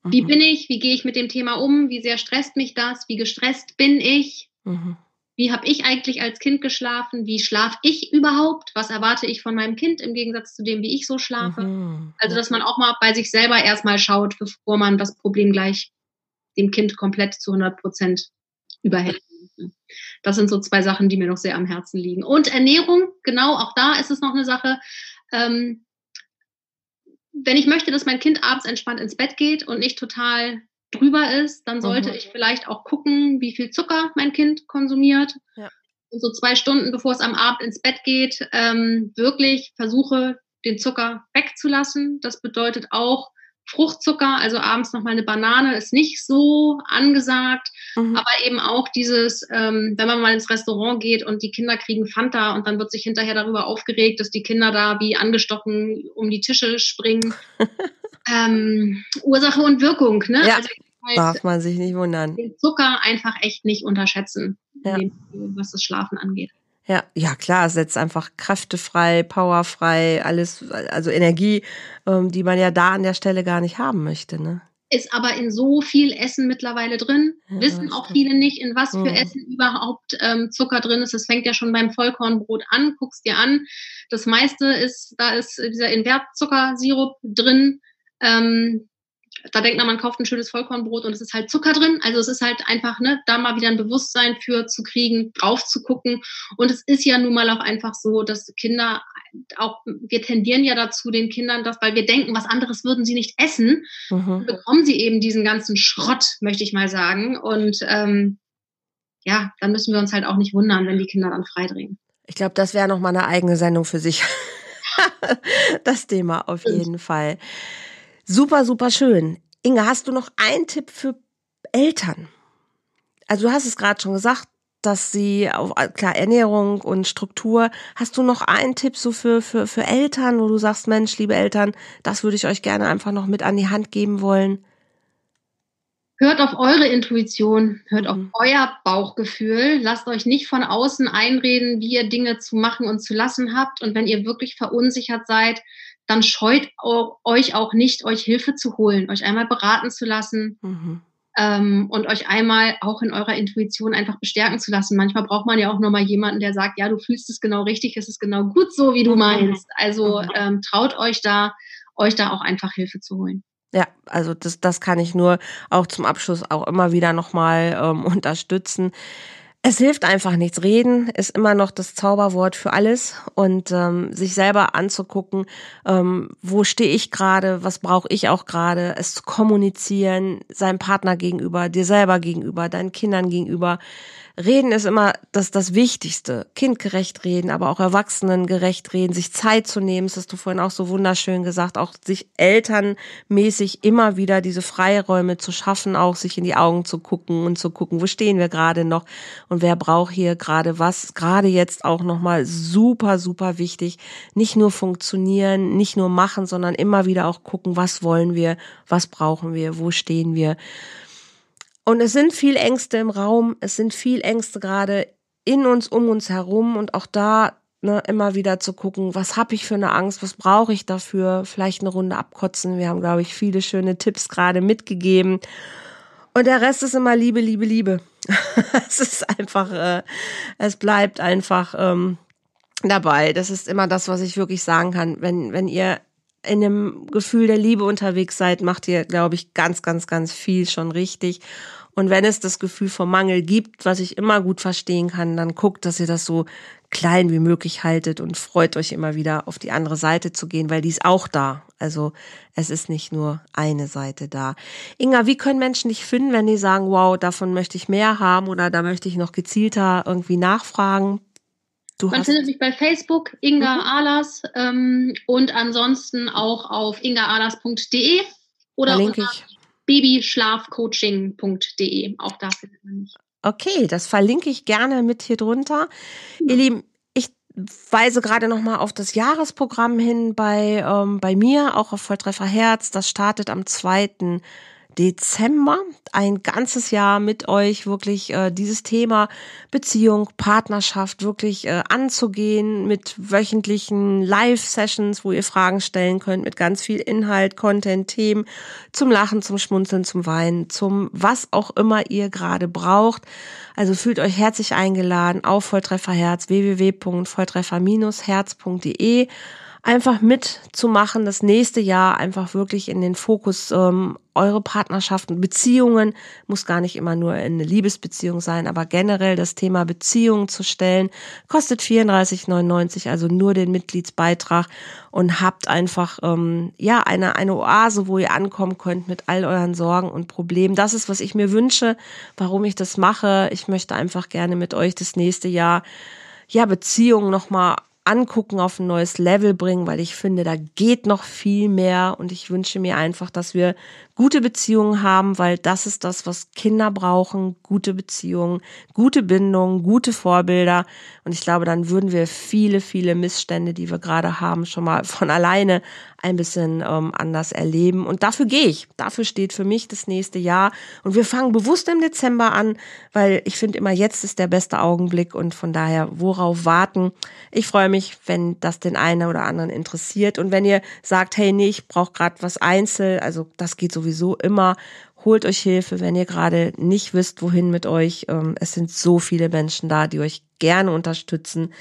[SPEAKER 2] Mhm. Wie bin ich? Wie gehe ich mit dem Thema um? Wie sehr stresst mich das? Wie gestresst bin ich? Mhm. Wie habe ich eigentlich als Kind geschlafen? Wie schlafe ich überhaupt? Was erwarte ich von meinem Kind im Gegensatz zu dem, wie ich so schlafe? Mhm. Also, dass man auch mal bei sich selber erstmal schaut, bevor man das Problem gleich dem Kind komplett zu 100 Prozent überhält. Das sind so zwei Sachen, die mir noch sehr am Herzen liegen. Und Ernährung, genau, auch da ist es noch eine Sache. Ähm, wenn ich möchte, dass mein Kind abends entspannt ins Bett geht und nicht total drüber ist, dann sollte mhm. ich vielleicht auch gucken, wie viel Zucker mein Kind konsumiert. Ja. Und so zwei Stunden, bevor es am Abend ins Bett geht, ähm, wirklich versuche, den Zucker wegzulassen. Das bedeutet auch, Fruchtzucker, also abends nochmal eine Banane, ist nicht so angesagt. Mhm. Aber eben auch dieses, ähm, wenn man mal ins Restaurant geht und die Kinder kriegen Fanta und dann wird sich hinterher darüber aufgeregt, dass die Kinder da wie angestochen um die Tische springen. ähm, Ursache und Wirkung, ne?
[SPEAKER 1] Ja, also, darf man sich nicht wundern.
[SPEAKER 2] Den Zucker einfach echt nicht unterschätzen, ja. was das Schlafen angeht.
[SPEAKER 1] Ja, ja klar, setzt einfach Kräfte frei, Power frei, alles, also Energie, ähm, die man ja da an der Stelle gar nicht haben möchte, ne?
[SPEAKER 2] Ist aber in so viel Essen mittlerweile drin. Ja, Wissen auch viele nicht, in was für mhm. Essen überhaupt ähm, Zucker drin ist. Das fängt ja schon beim Vollkornbrot an. Guckst dir an. Das meiste ist, da ist dieser Invertzuckersirup drin. Ähm, da denkt man, man kauft ein schönes Vollkornbrot und es ist halt Zucker drin. Also es ist halt einfach, ne, da mal wieder ein Bewusstsein für zu kriegen, drauf zu gucken. Und es ist ja nun mal auch einfach so, dass Kinder auch, wir tendieren ja dazu, den Kindern das, weil wir denken, was anderes würden sie nicht essen, mhm. bekommen sie eben diesen ganzen Schrott, möchte ich mal sagen. Und ähm, ja, dann müssen wir uns halt auch nicht wundern, wenn die Kinder dann freidrehen.
[SPEAKER 1] Ich glaube, das wäre noch mal eine eigene Sendung für sich. das Thema auf jeden Fall. Super, super schön. Inge, hast du noch einen Tipp für Eltern? Also du hast es gerade schon gesagt, dass sie auf klar Ernährung und Struktur. Hast du noch einen Tipp so für für für Eltern, wo du sagst, Mensch, liebe Eltern, das würde ich euch gerne einfach noch mit an die Hand geben wollen?
[SPEAKER 2] Hört auf eure Intuition, hört auf mhm. euer Bauchgefühl. Lasst euch nicht von außen einreden, wie ihr Dinge zu machen und zu lassen habt. Und wenn ihr wirklich verunsichert seid, dann scheut euch auch nicht, euch Hilfe zu holen, euch einmal beraten zu lassen mhm. Ähm, und euch einmal auch in eurer Intuition einfach bestärken zu lassen. Manchmal braucht man ja auch nochmal jemanden, der sagt, ja, du fühlst es genau richtig, es ist genau gut so, wie du meinst. Also mhm. ähm, traut euch da, euch da auch einfach Hilfe zu holen.
[SPEAKER 1] Ja, also das, das kann ich nur auch zum Abschluss auch immer wieder nochmal ähm, unterstützen. Es hilft einfach nichts. Reden ist immer noch das Zauberwort für alles und ähm, sich selber anzugucken, ähm, wo stehe ich gerade, was brauche ich auch gerade, es zu kommunizieren, seinem Partner gegenüber, dir selber gegenüber, deinen Kindern gegenüber. Reden ist immer das, das Wichtigste. Kindgerecht reden, aber auch Erwachsenengerecht reden, sich Zeit zu nehmen, das hast du vorhin auch so wunderschön gesagt, auch sich elternmäßig immer wieder diese Freiräume zu schaffen, auch sich in die Augen zu gucken und zu gucken, wo stehen wir gerade noch und wer braucht hier gerade was. Gerade jetzt auch nochmal super, super wichtig. Nicht nur funktionieren, nicht nur machen, sondern immer wieder auch gucken, was wollen wir, was brauchen wir, wo stehen wir. Und es sind viel Ängste im Raum, es sind viel Ängste gerade in uns, um uns herum und auch da ne, immer wieder zu gucken, was habe ich für eine Angst, was brauche ich dafür, vielleicht eine Runde abkotzen. Wir haben, glaube ich, viele schöne Tipps gerade mitgegeben. Und der Rest ist immer Liebe, Liebe, Liebe. es ist einfach, äh, es bleibt einfach ähm, dabei. Das ist immer das, was ich wirklich sagen kann. Wenn, wenn ihr in einem Gefühl der Liebe unterwegs seid, macht ihr, glaube ich, ganz, ganz, ganz viel schon richtig. Und wenn es das Gefühl vom Mangel gibt, was ich immer gut verstehen kann, dann guckt, dass ihr das so klein wie möglich haltet und freut euch immer wieder auf die andere Seite zu gehen, weil die ist auch da. Also es ist nicht nur eine Seite da. Inga, wie können Menschen dich finden, wenn die sagen, wow, davon möchte ich mehr haben oder da möchte ich noch gezielter irgendwie nachfragen?
[SPEAKER 2] Du Man findet mich bei Facebook, Inga mhm. Ahlers, ähm, und ansonsten auch auf ingaahlers.de oder
[SPEAKER 1] Verlinke ich.
[SPEAKER 2] babyschlafcoaching.de. Auch da findet man mich.
[SPEAKER 1] Okay, das verlinke ich gerne mit hier drunter. Ja. Ihr Lieben, ich weise gerade noch mal auf das Jahresprogramm hin bei, ähm, bei mir, auch auf Volltreffer Herz. Das startet am 2. Dezember ein ganzes Jahr mit euch wirklich äh, dieses Thema Beziehung, Partnerschaft wirklich äh, anzugehen mit wöchentlichen Live-Sessions, wo ihr Fragen stellen könnt mit ganz viel Inhalt, Content, Themen zum Lachen, zum Schmunzeln, zum Weinen, zum was auch immer ihr gerade braucht. Also fühlt euch herzlich eingeladen auf Volltrefferherz www.volltreffer-herz.de einfach mitzumachen, das nächste Jahr einfach wirklich in den Fokus ähm, eure Partnerschaften, Beziehungen, muss gar nicht immer nur eine Liebesbeziehung sein, aber generell das Thema Beziehungen zu stellen, kostet 34,99, also nur den Mitgliedsbeitrag und habt einfach ähm, ja eine, eine Oase, wo ihr ankommen könnt mit all euren Sorgen und Problemen. Das ist, was ich mir wünsche, warum ich das mache. Ich möchte einfach gerne mit euch das nächste Jahr ja, Beziehungen nochmal angucken, auf ein neues Level bringen, weil ich finde, da geht noch viel mehr. Und ich wünsche mir einfach, dass wir gute Beziehungen haben, weil das ist das, was Kinder brauchen, gute Beziehungen, gute Bindungen, gute Vorbilder. Und ich glaube, dann würden wir viele, viele Missstände, die wir gerade haben, schon mal von alleine ein bisschen ähm, anders erleben und dafür gehe ich. Dafür steht für mich das nächste Jahr und wir fangen bewusst im Dezember an, weil ich finde immer jetzt ist der beste Augenblick und von daher worauf warten. Ich freue mich wenn das den einen oder anderen interessiert. Und wenn ihr sagt, hey, nee, ich brauche gerade was Einzel, also das geht sowieso immer, holt euch Hilfe, wenn ihr gerade nicht wisst, wohin mit euch. Ähm, es sind so viele Menschen da, die euch gerne unterstützen.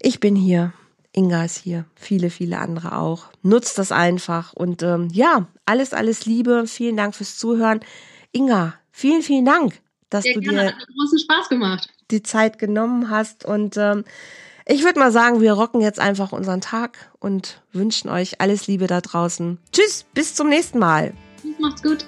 [SPEAKER 1] Ich bin hier. Inga ist hier, viele, viele andere auch. Nutzt das einfach und ähm, ja, alles, alles Liebe. Vielen Dank fürs Zuhören. Inga, vielen, vielen Dank, dass Sehr du gerne. dir
[SPEAKER 2] Hat großen Spaß gemacht.
[SPEAKER 1] die Zeit genommen hast und ähm, ich würde mal sagen, wir rocken jetzt einfach unseren Tag und wünschen euch alles Liebe da draußen. Tschüss, bis zum nächsten Mal.
[SPEAKER 2] Macht's gut.